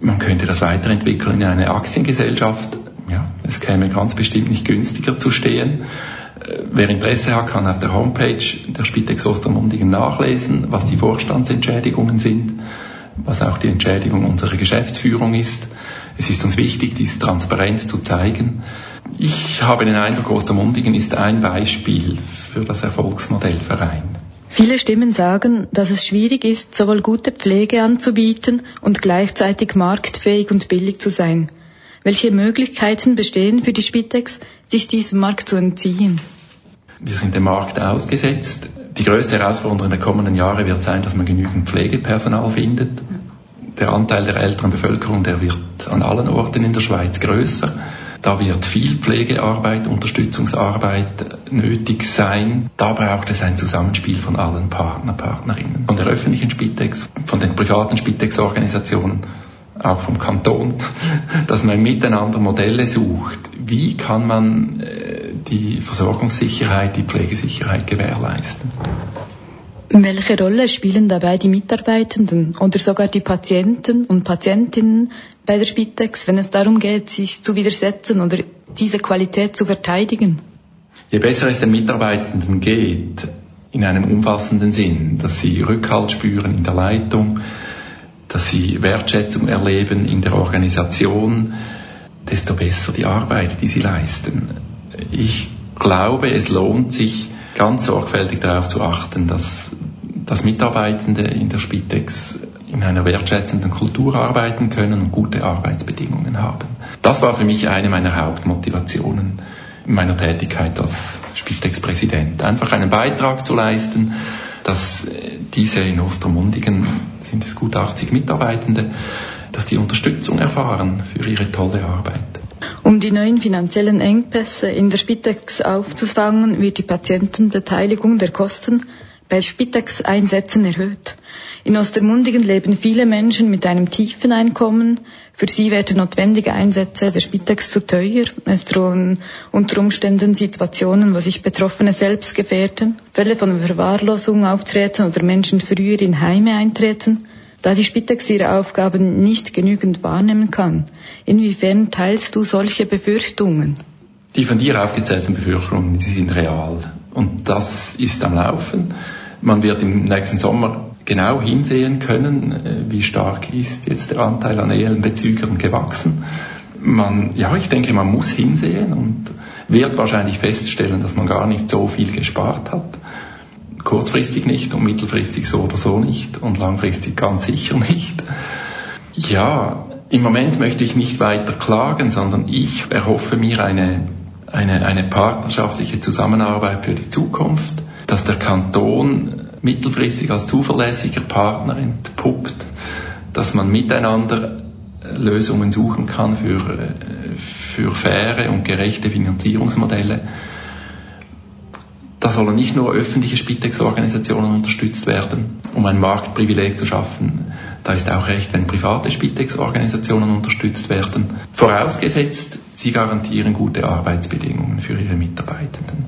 Man könnte das weiterentwickeln in eine Aktiengesellschaft. Ja, es käme ganz bestimmt nicht günstiger zu stehen. Äh, wer Interesse hat, kann auf der Homepage der Spitex Ostermundigen nachlesen, was die Vorstandsentschädigungen sind, was auch die Entschädigung unserer Geschäftsführung ist. Es ist uns wichtig, dies transparent zu zeigen. Ich habe den Eindruck, Ostermundigen ist ein Beispiel für das Erfolgsmodell Verein. Viele Stimmen sagen, dass es schwierig ist, sowohl gute Pflege anzubieten und gleichzeitig marktfähig und billig zu sein. Welche Möglichkeiten bestehen für die Spitex, sich diesem Markt zu entziehen? Wir sind dem Markt ausgesetzt. Die größte Herausforderung der kommenden Jahre wird sein, dass man genügend Pflegepersonal findet der Anteil der älteren Bevölkerung, der wird an allen Orten in der Schweiz größer. Da wird viel Pflegearbeit, Unterstützungsarbeit nötig sein. Da braucht es ein Zusammenspiel von allen Partner, Partnerinnen. Von der öffentlichen Spitex, von den privaten Spitex-Organisationen, auch vom Kanton, [laughs] dass man miteinander Modelle sucht. Wie kann man äh, die Versorgungssicherheit, die Pflegesicherheit gewährleisten? Welche Rolle spielen dabei die Mitarbeitenden oder sogar die Patienten und Patientinnen bei der Spitex, wenn es darum geht, sich zu widersetzen oder diese Qualität zu verteidigen? Je besser es den Mitarbeitenden geht, in einem umfassenden Sinn, dass sie Rückhalt spüren in der Leitung, dass sie Wertschätzung erleben in der Organisation, desto besser die Arbeit, die sie leisten. Ich glaube, es lohnt sich, ganz sorgfältig darauf zu achten, dass, dass Mitarbeitende in der Spitex in einer wertschätzenden Kultur arbeiten können und gute Arbeitsbedingungen haben. Das war für mich eine meiner Hauptmotivationen in meiner Tätigkeit als Spitex-Präsident. Einfach einen Beitrag zu leisten, dass diese in Ostermundigen sind es gut 80 Mitarbeitende, dass die Unterstützung erfahren für ihre tolle Arbeit. Um die neuen finanziellen Engpässe in der Spitex aufzufangen, wird die Patientenbeteiligung der Kosten bei Spitex-Einsätzen erhöht. In Ostermundigen leben viele Menschen mit einem tiefen Einkommen. Für sie werden notwendige Einsätze der Spitex zu teuer. Es drohen unter Umständen Situationen, wo sich Betroffene selbst gefährden, Fälle von Verwahrlosung auftreten oder Menschen früher in Heime eintreten da die Spitex ihre Aufgaben nicht genügend wahrnehmen kann. Inwiefern teilst du solche Befürchtungen? Die von dir aufgezählten Befürchtungen, sie sind real. Und das ist am Laufen. Man wird im nächsten Sommer genau hinsehen können, äh, wie stark ist jetzt der Anteil an EL-Bezügern gewachsen. Man, ja, ich denke, man muss hinsehen und wird wahrscheinlich feststellen, dass man gar nicht so viel gespart hat kurzfristig nicht und mittelfristig so oder so nicht und langfristig ganz sicher nicht. Ja, im Moment möchte ich nicht weiter klagen, sondern ich erhoffe mir eine, eine, eine partnerschaftliche Zusammenarbeit für die Zukunft, dass der Kanton mittelfristig als zuverlässiger Partner entpuppt, dass man miteinander Lösungen suchen kann für, für faire und gerechte Finanzierungsmodelle da sollen nicht nur öffentliche Spitex-Organisationen unterstützt werden, um ein Marktprivileg zu schaffen. Da ist auch recht, wenn private Spitex-Organisationen unterstützt werden. Vorausgesetzt, sie garantieren gute Arbeitsbedingungen für ihre Mitarbeitenden.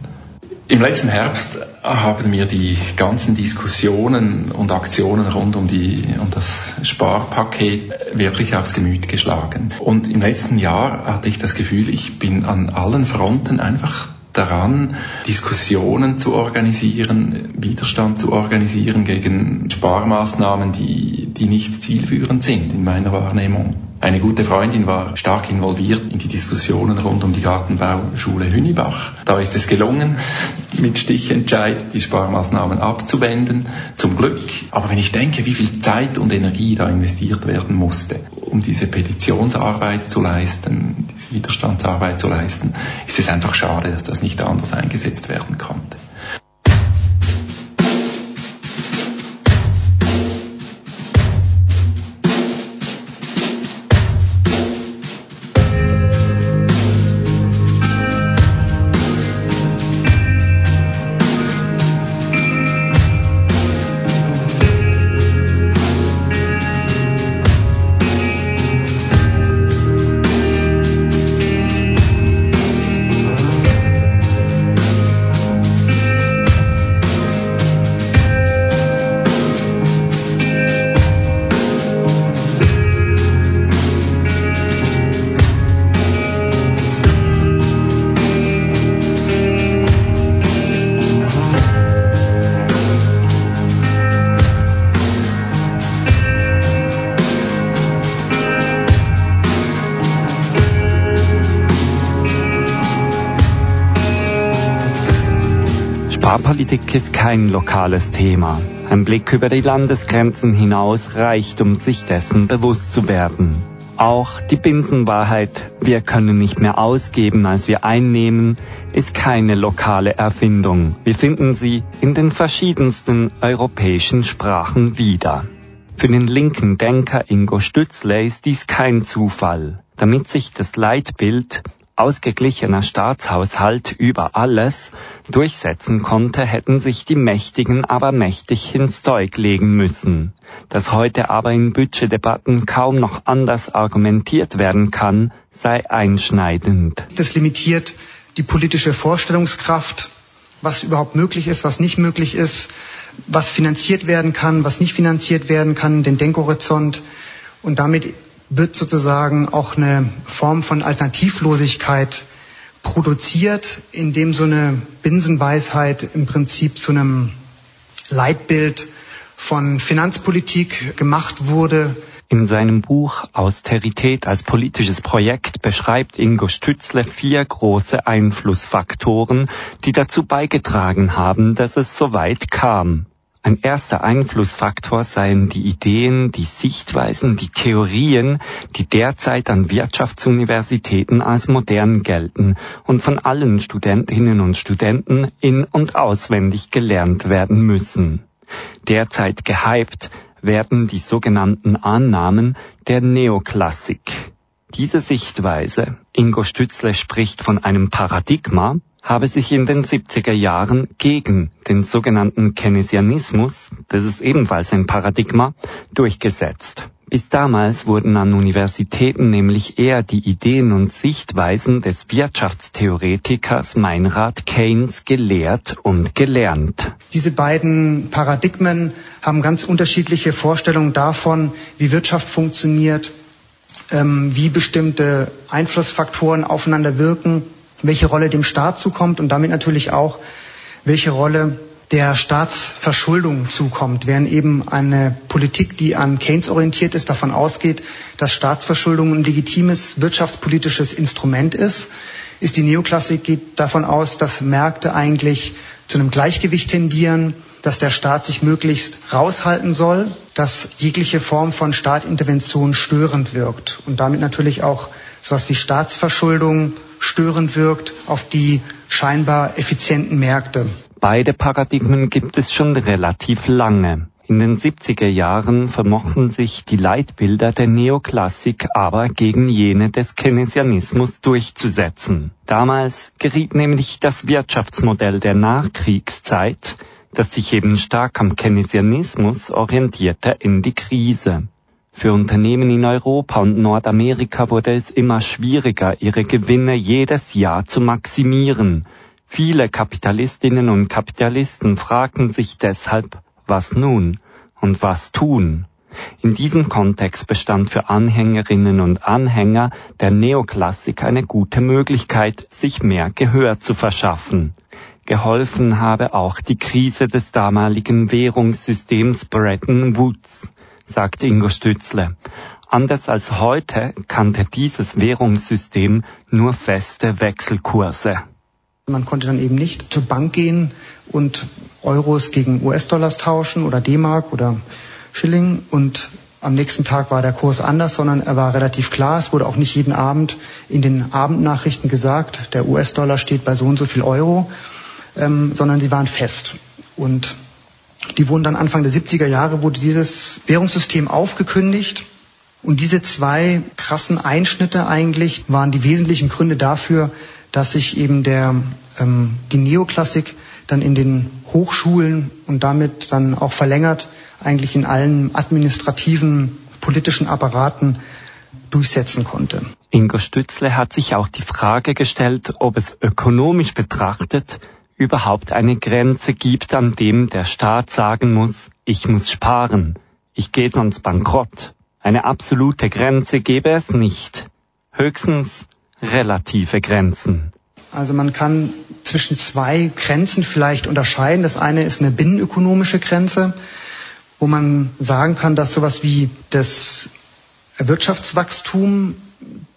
Im letzten Herbst haben mir die ganzen Diskussionen und Aktionen rund um, die, um das Sparpaket wirklich aufs Gemüt geschlagen. Und im letzten Jahr hatte ich das Gefühl, ich bin an allen Fronten einfach daran, Diskussionen zu organisieren, Widerstand zu organisieren gegen Sparmaßnahmen, die, die nicht zielführend sind in meiner Wahrnehmung. Eine gute Freundin war stark involviert in die Diskussionen rund um die Gartenbauschule Hünibach. Da ist es gelungen, [laughs] mit Stichentscheid die Sparmaßnahmen abzuwenden, zum Glück. Aber wenn ich denke, wie viel Zeit und Energie da investiert werden musste, um diese Petitionsarbeit zu leisten, diese Widerstandsarbeit zu leisten, ist es einfach schade, dass das nicht anders eingesetzt werden konnte. Sparpolitik ist kein lokales Thema. Ein Blick über die Landesgrenzen hinaus reicht, um sich dessen bewusst zu werden. Auch die Binsenwahrheit, wir können nicht mehr ausgeben, als wir einnehmen, ist keine lokale Erfindung. Wir finden sie in den verschiedensten europäischen Sprachen wieder. Für den linken Denker Ingo Stützle ist dies kein Zufall. Damit sich das Leitbild ausgeglichener Staatshaushalt über alles durchsetzen konnte, hätten sich die Mächtigen aber mächtig ins Zeug legen müssen. Dass heute aber in Budgetdebatten kaum noch anders argumentiert werden kann, sei einschneidend. Das limitiert die politische Vorstellungskraft, was überhaupt möglich ist, was nicht möglich ist, was finanziert werden kann, was nicht finanziert werden kann, den Denkhorizont und damit wird sozusagen auch eine Form von Alternativlosigkeit produziert, in dem so eine Binsenweisheit im Prinzip zu einem Leitbild von Finanzpolitik gemacht wurde. In seinem Buch Austerität als politisches Projekt beschreibt Ingo Stützle vier große Einflussfaktoren, die dazu beigetragen haben, dass es so weit kam. Ein erster Einflussfaktor seien die Ideen, die Sichtweisen, die Theorien, die derzeit an Wirtschaftsuniversitäten als modern gelten und von allen Studentinnen und Studenten in und auswendig gelernt werden müssen. Derzeit gehypt werden die sogenannten Annahmen der Neoklassik. Diese Sichtweise, Ingo Stützle spricht von einem Paradigma, habe sich in den 70er Jahren gegen den sogenannten Keynesianismus, das ist ebenfalls ein Paradigma, durchgesetzt. Bis damals wurden an Universitäten nämlich eher die Ideen und Sichtweisen des Wirtschaftstheoretikers Meinrad Keynes gelehrt und gelernt. Diese beiden Paradigmen haben ganz unterschiedliche Vorstellungen davon, wie Wirtschaft funktioniert, ähm, wie bestimmte Einflussfaktoren aufeinander wirken welche Rolle dem Staat zukommt und damit natürlich auch, welche Rolle der Staatsverschuldung zukommt, während eben eine Politik, die an Keynes orientiert ist, davon ausgeht, dass Staatsverschuldung ein legitimes wirtschaftspolitisches Instrument ist, ist die Neoklassik geht davon aus, dass Märkte eigentlich zu einem Gleichgewicht tendieren, dass der Staat sich möglichst raushalten soll, dass jegliche Form von Staatintervention störend wirkt und damit natürlich auch sowas wie Staatsverschuldung störend wirkt auf die scheinbar effizienten Märkte. Beide Paradigmen gibt es schon relativ lange. In den 70er Jahren vermochten sich die Leitbilder der Neoklassik aber gegen jene des Keynesianismus durchzusetzen. Damals geriet nämlich das Wirtschaftsmodell der Nachkriegszeit, das sich eben stark am Keynesianismus orientierte, in die Krise. Für Unternehmen in Europa und Nordamerika wurde es immer schwieriger, ihre Gewinne jedes Jahr zu maximieren. Viele Kapitalistinnen und Kapitalisten fragten sich deshalb, was nun und was tun. In diesem Kontext bestand für Anhängerinnen und Anhänger der Neoklassik eine gute Möglichkeit, sich mehr Gehör zu verschaffen. Geholfen habe auch die Krise des damaligen Währungssystems Bretton Woods sagt Ingo Stützle. Anders als heute kannte dieses Währungssystem nur feste Wechselkurse. Man konnte dann eben nicht zur Bank gehen und Euros gegen US-Dollars tauschen oder D-Mark oder Schilling und am nächsten Tag war der Kurs anders, sondern er war relativ klar. Es wurde auch nicht jeden Abend in den Abendnachrichten gesagt, der US-Dollar steht bei so und so viel Euro, ähm, sondern sie waren fest. Und die wurden dann Anfang der 70er Jahre, wurde dieses Währungssystem aufgekündigt. Und diese zwei krassen Einschnitte eigentlich waren die wesentlichen Gründe dafür, dass sich eben der, ähm, die Neoklassik dann in den Hochschulen und damit dann auch verlängert eigentlich in allen administrativen politischen Apparaten durchsetzen konnte. Ingo Stützle hat sich auch die Frage gestellt, ob es ökonomisch betrachtet überhaupt eine Grenze gibt, an dem der Staat sagen muss, ich muss sparen, ich gehe sonst bankrott. Eine absolute Grenze gäbe es nicht. Höchstens relative Grenzen. Also man kann zwischen zwei Grenzen vielleicht unterscheiden. Das eine ist eine binnenökonomische Grenze, wo man sagen kann, dass sowas wie das Wirtschaftswachstum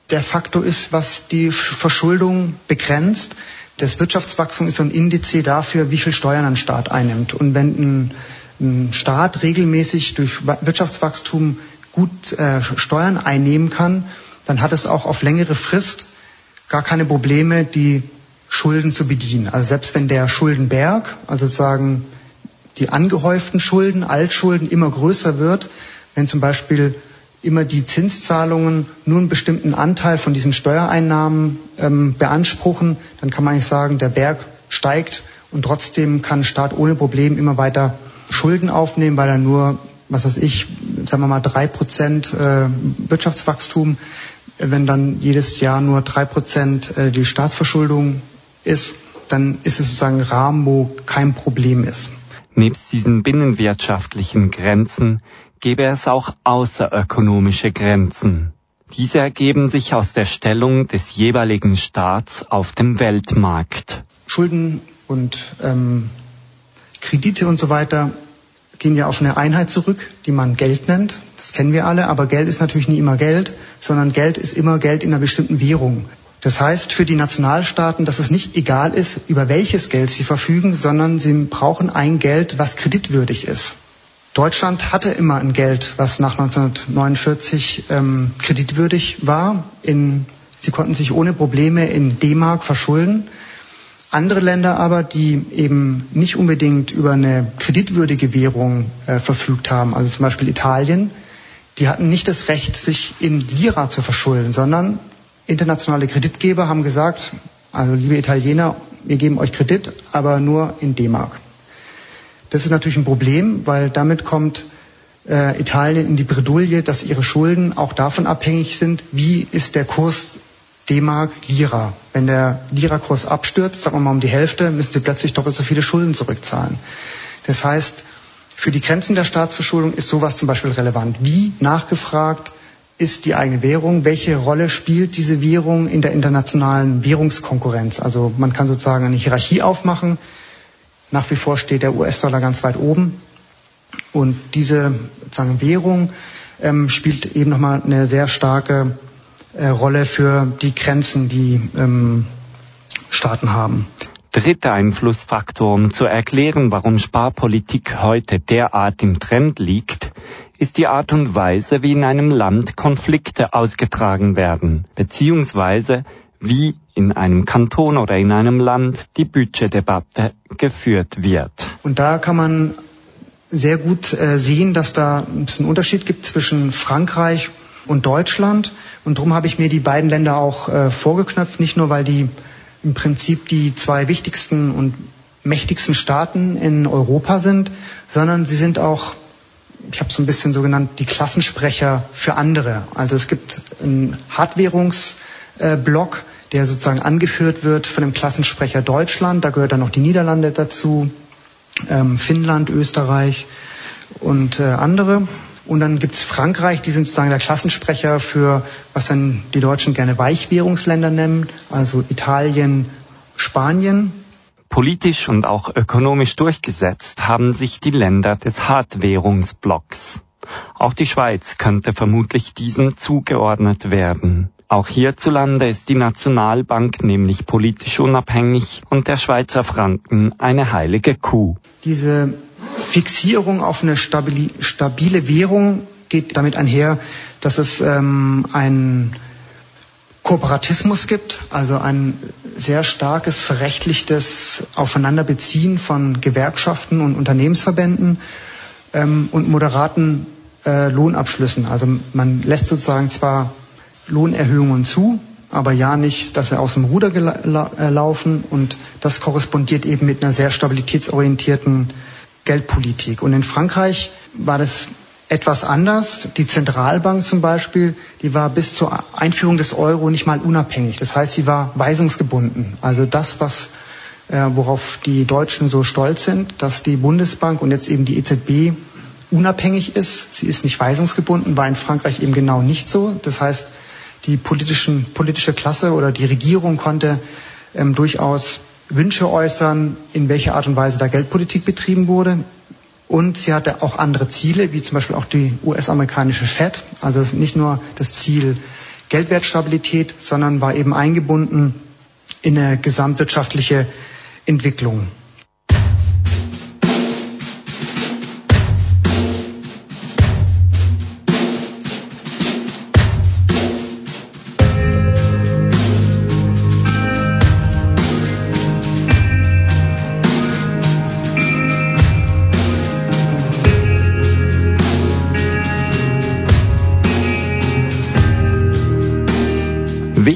der Faktor ist, was die Verschuldung begrenzt. Das Wirtschaftswachstum ist so ein Indiz dafür, wie viel Steuern ein Staat einnimmt. Und wenn ein, Staat regelmäßig durch Wirtschaftswachstum gut äh, Steuern einnehmen kann, dann hat es auch auf längere Frist gar keine Probleme, die Schulden zu bedienen. Also selbst wenn der Schuldenberg, also sozusagen die angehäuften Schulden, Altschulden immer größer wird, wenn zum Beispiel immer die Zinszahlungen nur einen bestimmten Anteil von diesen Steuereinnahmen ähm, beanspruchen, dann kann man eigentlich sagen, der Berg steigt und trotzdem kann Staat ohne Problem immer weiter Schulden aufnehmen, weil er nur, was weiß ich, sagen wir mal drei Prozent äh, Wirtschaftswachstum, wenn dann jedes Jahr nur drei Prozent äh, die Staatsverschuldung ist, dann ist es sozusagen Rahmen, wo kein Problem ist. Nebst diesen binnenwirtschaftlichen Grenzen gäbe es auch außerökonomische Grenzen. Diese ergeben sich aus der Stellung des jeweiligen Staats auf dem Weltmarkt. Schulden und ähm, Kredite und so weiter gehen ja auf eine Einheit zurück, die man Geld nennt. Das kennen wir alle, aber Geld ist natürlich nie immer Geld, sondern Geld ist immer Geld in einer bestimmten Währung. Das heißt für die Nationalstaaten, dass es nicht egal ist, über welches Geld sie verfügen, sondern sie brauchen ein Geld, was kreditwürdig ist. Deutschland hatte immer ein Geld, was nach 1949 ähm, kreditwürdig war. In, sie konnten sich ohne Probleme in D-Mark verschulden. Andere Länder aber, die eben nicht unbedingt über eine kreditwürdige Währung äh, verfügt haben, also zum Beispiel Italien, die hatten nicht das Recht, sich in Lira zu verschulden, sondern internationale Kreditgeber haben gesagt, also liebe Italiener, wir geben euch Kredit, aber nur in D-Mark. Das ist natürlich ein Problem, weil damit kommt äh, Italien in die Bredouille, dass ihre Schulden auch davon abhängig sind, wie ist der Kurs D-Mark Lira. Wenn der Lira-Kurs abstürzt, sagen wir mal um die Hälfte, müssen sie plötzlich doppelt so viele Schulden zurückzahlen. Das heißt, für die Grenzen der Staatsverschuldung ist sowas zum Beispiel relevant. Wie nachgefragt ist die eigene Währung? Welche Rolle spielt diese Währung in der internationalen Währungskonkurrenz? Also man kann sozusagen eine Hierarchie aufmachen. Nach wie vor steht der US-Dollar ganz weit oben. Und diese sozusagen Währung ähm, spielt eben nochmal eine sehr starke äh, Rolle für die Grenzen, die ähm, Staaten haben. Dritter Einflussfaktor, um zu erklären, warum Sparpolitik heute derart im Trend liegt, ist die Art und Weise, wie in einem Land Konflikte ausgetragen werden, beziehungsweise wie in einem Kanton oder in einem Land die Budgetdebatte geführt wird. Und da kann man sehr gut äh, sehen, dass da es einen Unterschied gibt zwischen Frankreich und Deutschland. Und darum habe ich mir die beiden Länder auch äh, vorgeknöpft, nicht nur weil die im Prinzip die zwei wichtigsten und mächtigsten Staaten in Europa sind, sondern sie sind auch, ich habe so ein bisschen so genannt, die Klassensprecher für andere. Also es gibt einen Hartwährungsblock, der sozusagen angeführt wird von dem Klassensprecher Deutschland. Da gehört dann noch die Niederlande dazu, ähm, Finnland, Österreich und äh, andere. Und dann gibt's Frankreich, die sind sozusagen der Klassensprecher für, was dann die Deutschen gerne Weichwährungsländer nennen, also Italien, Spanien. Politisch und auch ökonomisch durchgesetzt haben sich die Länder des Hartwährungsblocks. Auch die Schweiz könnte vermutlich diesem zugeordnet werden. Auch hierzulande ist die Nationalbank nämlich politisch unabhängig und der Schweizer Franken eine heilige Kuh. Diese Fixierung auf eine stabile, Währung geht damit einher, dass es ähm, ein Kooperatismus gibt, also ein sehr starkes verrechtlichtes Aufeinanderbeziehen von Gewerkschaften und Unternehmensverbänden ähm, und moderaten äh, Lohnabschlüssen. Also man lässt sozusagen zwar Lohnerhöhungen zu, aber ja nicht, dass sie aus dem Ruder äh, laufen und das korrespondiert eben mit einer sehr stabilitätsorientierten Geldpolitik. Und in Frankreich war das etwas anders. Die Zentralbank zum Beispiel, die war bis zur Einführung des Euro nicht mal unabhängig. Das heißt, sie war weisungsgebunden. Also das, was äh, worauf die Deutschen so stolz sind, dass die Bundesbank und jetzt eben die EZB unabhängig ist. Sie ist nicht weisungsgebunden, war in Frankreich eben genau nicht so. Das heißt, die politischen, politische Klasse oder die Regierung konnte ähm, durchaus Wünsche äußern, in welcher Art und Weise da Geldpolitik betrieben wurde. Und sie hatte auch andere Ziele, wie zum Beispiel auch die US-amerikanische Fed. Also nicht nur das Ziel Geldwertstabilität, sondern war eben eingebunden in eine gesamtwirtschaftliche Entwicklung.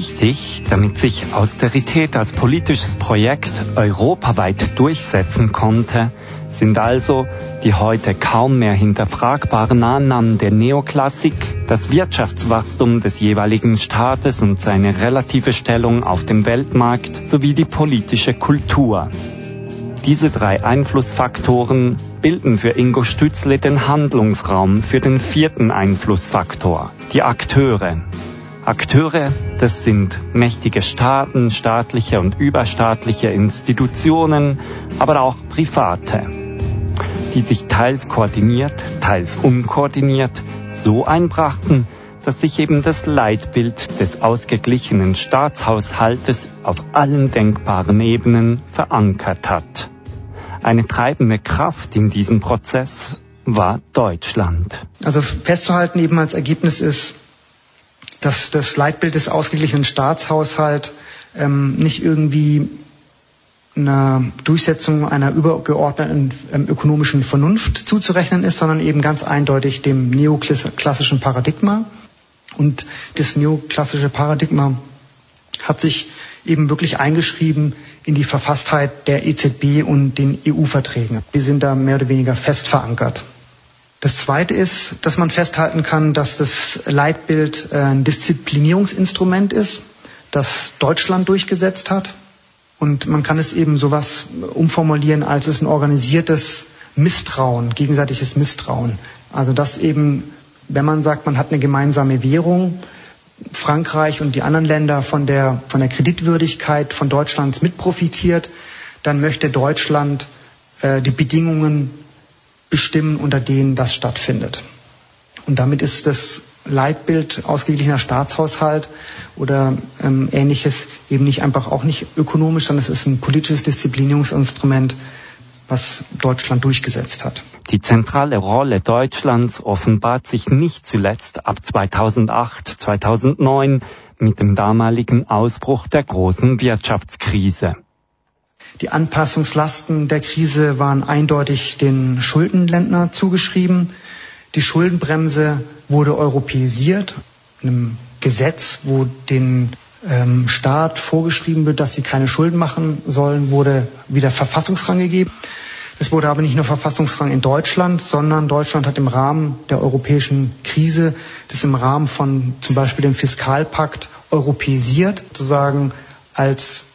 Wichtig, damit sich Austerität als politisches Projekt europaweit durchsetzen konnte, sind also die heute kaum mehr hinterfragbaren Annahmen der Neoklassik, das Wirtschaftswachstum des jeweiligen Staates und seine relative Stellung auf dem Weltmarkt sowie die politische Kultur. Diese drei Einflussfaktoren bilden für Ingo Stützle den Handlungsraum für den vierten Einflussfaktor, die Akteure, Akteure, das sind mächtige Staaten, staatliche und überstaatliche Institutionen, aber auch private, die sich teils koordiniert, teils unkoordiniert so einbrachten, dass sich eben das Leitbild des ausgeglichenen Staatshaushaltes auf allen denkbaren Ebenen verankert hat. Eine treibende Kraft in diesem Prozess war Deutschland. Also festzuhalten eben als Ergebnis ist, dass das Leitbild des ausgeglichenen Staatshaushalts ähm, nicht irgendwie einer Durchsetzung einer übergeordneten ähm, ökonomischen Vernunft zuzurechnen ist, sondern eben ganz eindeutig dem neoklassischen Paradigma. Und das neoklassische Paradigma hat sich eben wirklich eingeschrieben in die Verfasstheit der EZB und den EU-Verträgen. Wir sind da mehr oder weniger fest verankert. Das Zweite ist, dass man festhalten kann, dass das Leitbild äh, ein Disziplinierungsinstrument ist, das Deutschland durchgesetzt hat. Und man kann es eben sowas umformulieren, als es ein organisiertes Misstrauen, gegenseitiges Misstrauen. Also dass eben, wenn man sagt, man hat eine gemeinsame Währung, Frankreich und die anderen Länder von der, von der Kreditwürdigkeit von Deutschlands mitprofitiert, dann möchte Deutschland äh, die Bedingungen bestimmen, unter denen das stattfindet. Und damit ist das Leitbild ausgeglichener Staatshaushalt oder ähm, ähnliches eben nicht einfach auch nicht ökonomisch, sondern es ist ein politisches Disziplinierungsinstrument, was Deutschland durchgesetzt hat. Die zentrale Rolle Deutschlands offenbart sich nicht zuletzt ab 2008, 2009 mit dem damaligen Ausbruch der großen Wirtschaftskrise. Die Anpassungslasten der Krise waren eindeutig den Schuldenländern zugeschrieben. Die Schuldenbremse wurde europäisiert, einem Gesetz, wo den ähm, Staat vorgeschrieben wird, dass sie keine Schulden machen sollen, wurde wieder Verfassungsrang gegeben. Es wurde aber nicht nur Verfassungsrang in Deutschland, sondern Deutschland hat im Rahmen der europäischen Krise, das im Rahmen von zum Beispiel dem Fiskalpakt europäisiert, sozusagen als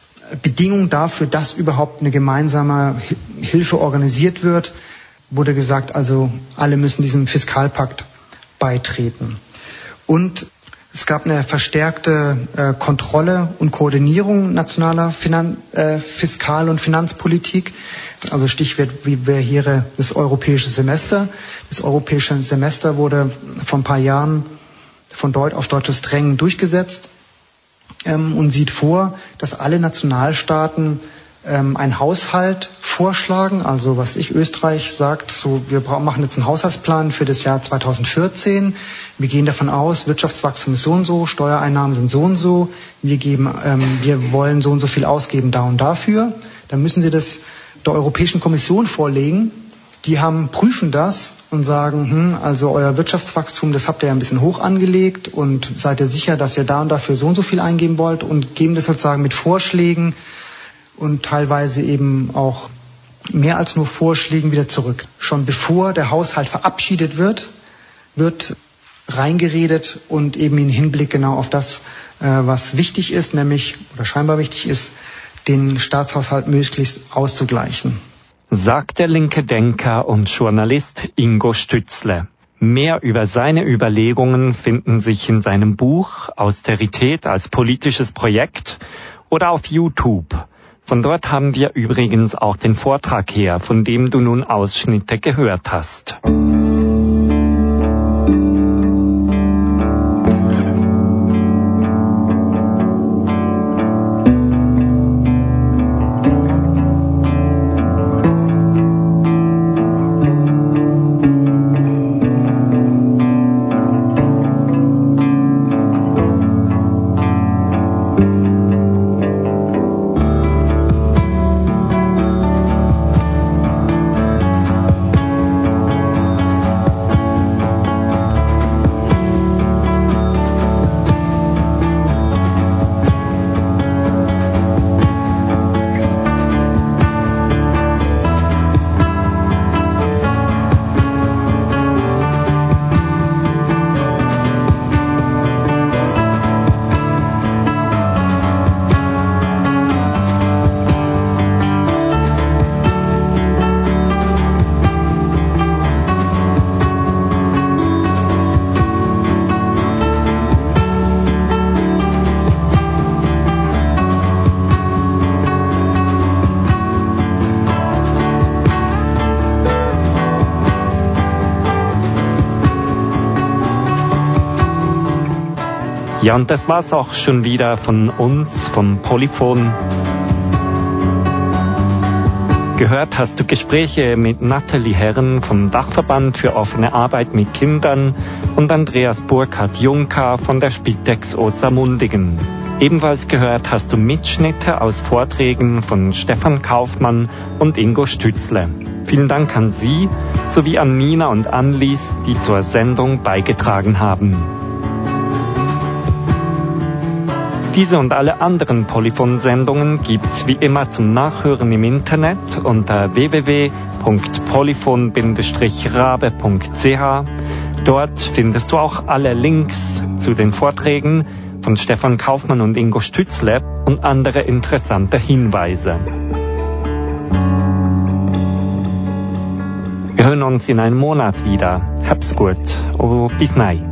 Bedingung dafür, dass überhaupt eine gemeinsame Hilfe organisiert wird, wurde gesagt, also alle müssen diesem Fiskalpakt beitreten. Und es gab eine verstärkte äh, Kontrolle und Koordinierung nationaler Finan äh, Fiskal- und Finanzpolitik. Also Stichwort wie wäre hier das europäische Semester. Das europäische Semester wurde vor ein paar Jahren von Deut auf deutsches Drängen durchgesetzt ähm, und sieht vor, dass alle Nationalstaaten ähm, einen Haushalt vorschlagen. Also was ich Österreich sagt, so wir machen jetzt einen Haushaltsplan für das Jahr 2014. Wir gehen davon aus, Wirtschaftswachstum ist so und so, Steuereinnahmen sind so und so. Wir geben, ähm, wir wollen so und so viel ausgeben da und dafür. Dann müssen Sie das der Europäischen Kommission vorlegen die haben, prüfen das und sagen, hm, also euer Wirtschaftswachstum, das habt ihr ja ein bisschen hoch angelegt und seid ihr sicher, dass ihr da und dafür so und so viel eingeben wollt und geben das sozusagen mit Vorschlägen und teilweise eben auch mehr als nur Vorschlägen wieder zurück. Schon bevor der Haushalt verabschiedet wird, wird reingeredet und eben in Hinblick genau auf das, äh, was wichtig ist, nämlich oder scheinbar wichtig ist, den Staatshaushalt möglichst auszugleichen sagt der linke Denker und Journalist Ingo Stützle. Mehr über seine Überlegungen finden sich in seinem Buch Austerität als politisches Projekt oder auf YouTube Von dort haben wir übrigens auch den Vortrag her, von dem du nun Ausschnitte gehört hast. Ja, und das war's auch schon wieder von uns, vom Polyphon. Gehört hast du Gespräche mit Nathalie Herren vom Dachverband für offene Arbeit mit Kindern und Andreas Burkhardt-Juncker von der Spitex Ostermundigen. Ebenfalls gehört hast du Mitschnitte aus Vorträgen von Stefan Kaufmann und Ingo Stützle. Vielen Dank an Sie sowie an Nina und Anlies, die zur Sendung beigetragen haben. Diese und alle anderen Polyphon-Sendungen gibt's wie immer zum Nachhören im Internet unter www.polyphon-rabe.ch. Dort findest du auch alle Links zu den Vorträgen von Stefan Kaufmann und Ingo Stützle und andere interessante Hinweise. Wir hören uns in einem Monat wieder. Hab's gut. Oh, bis nein.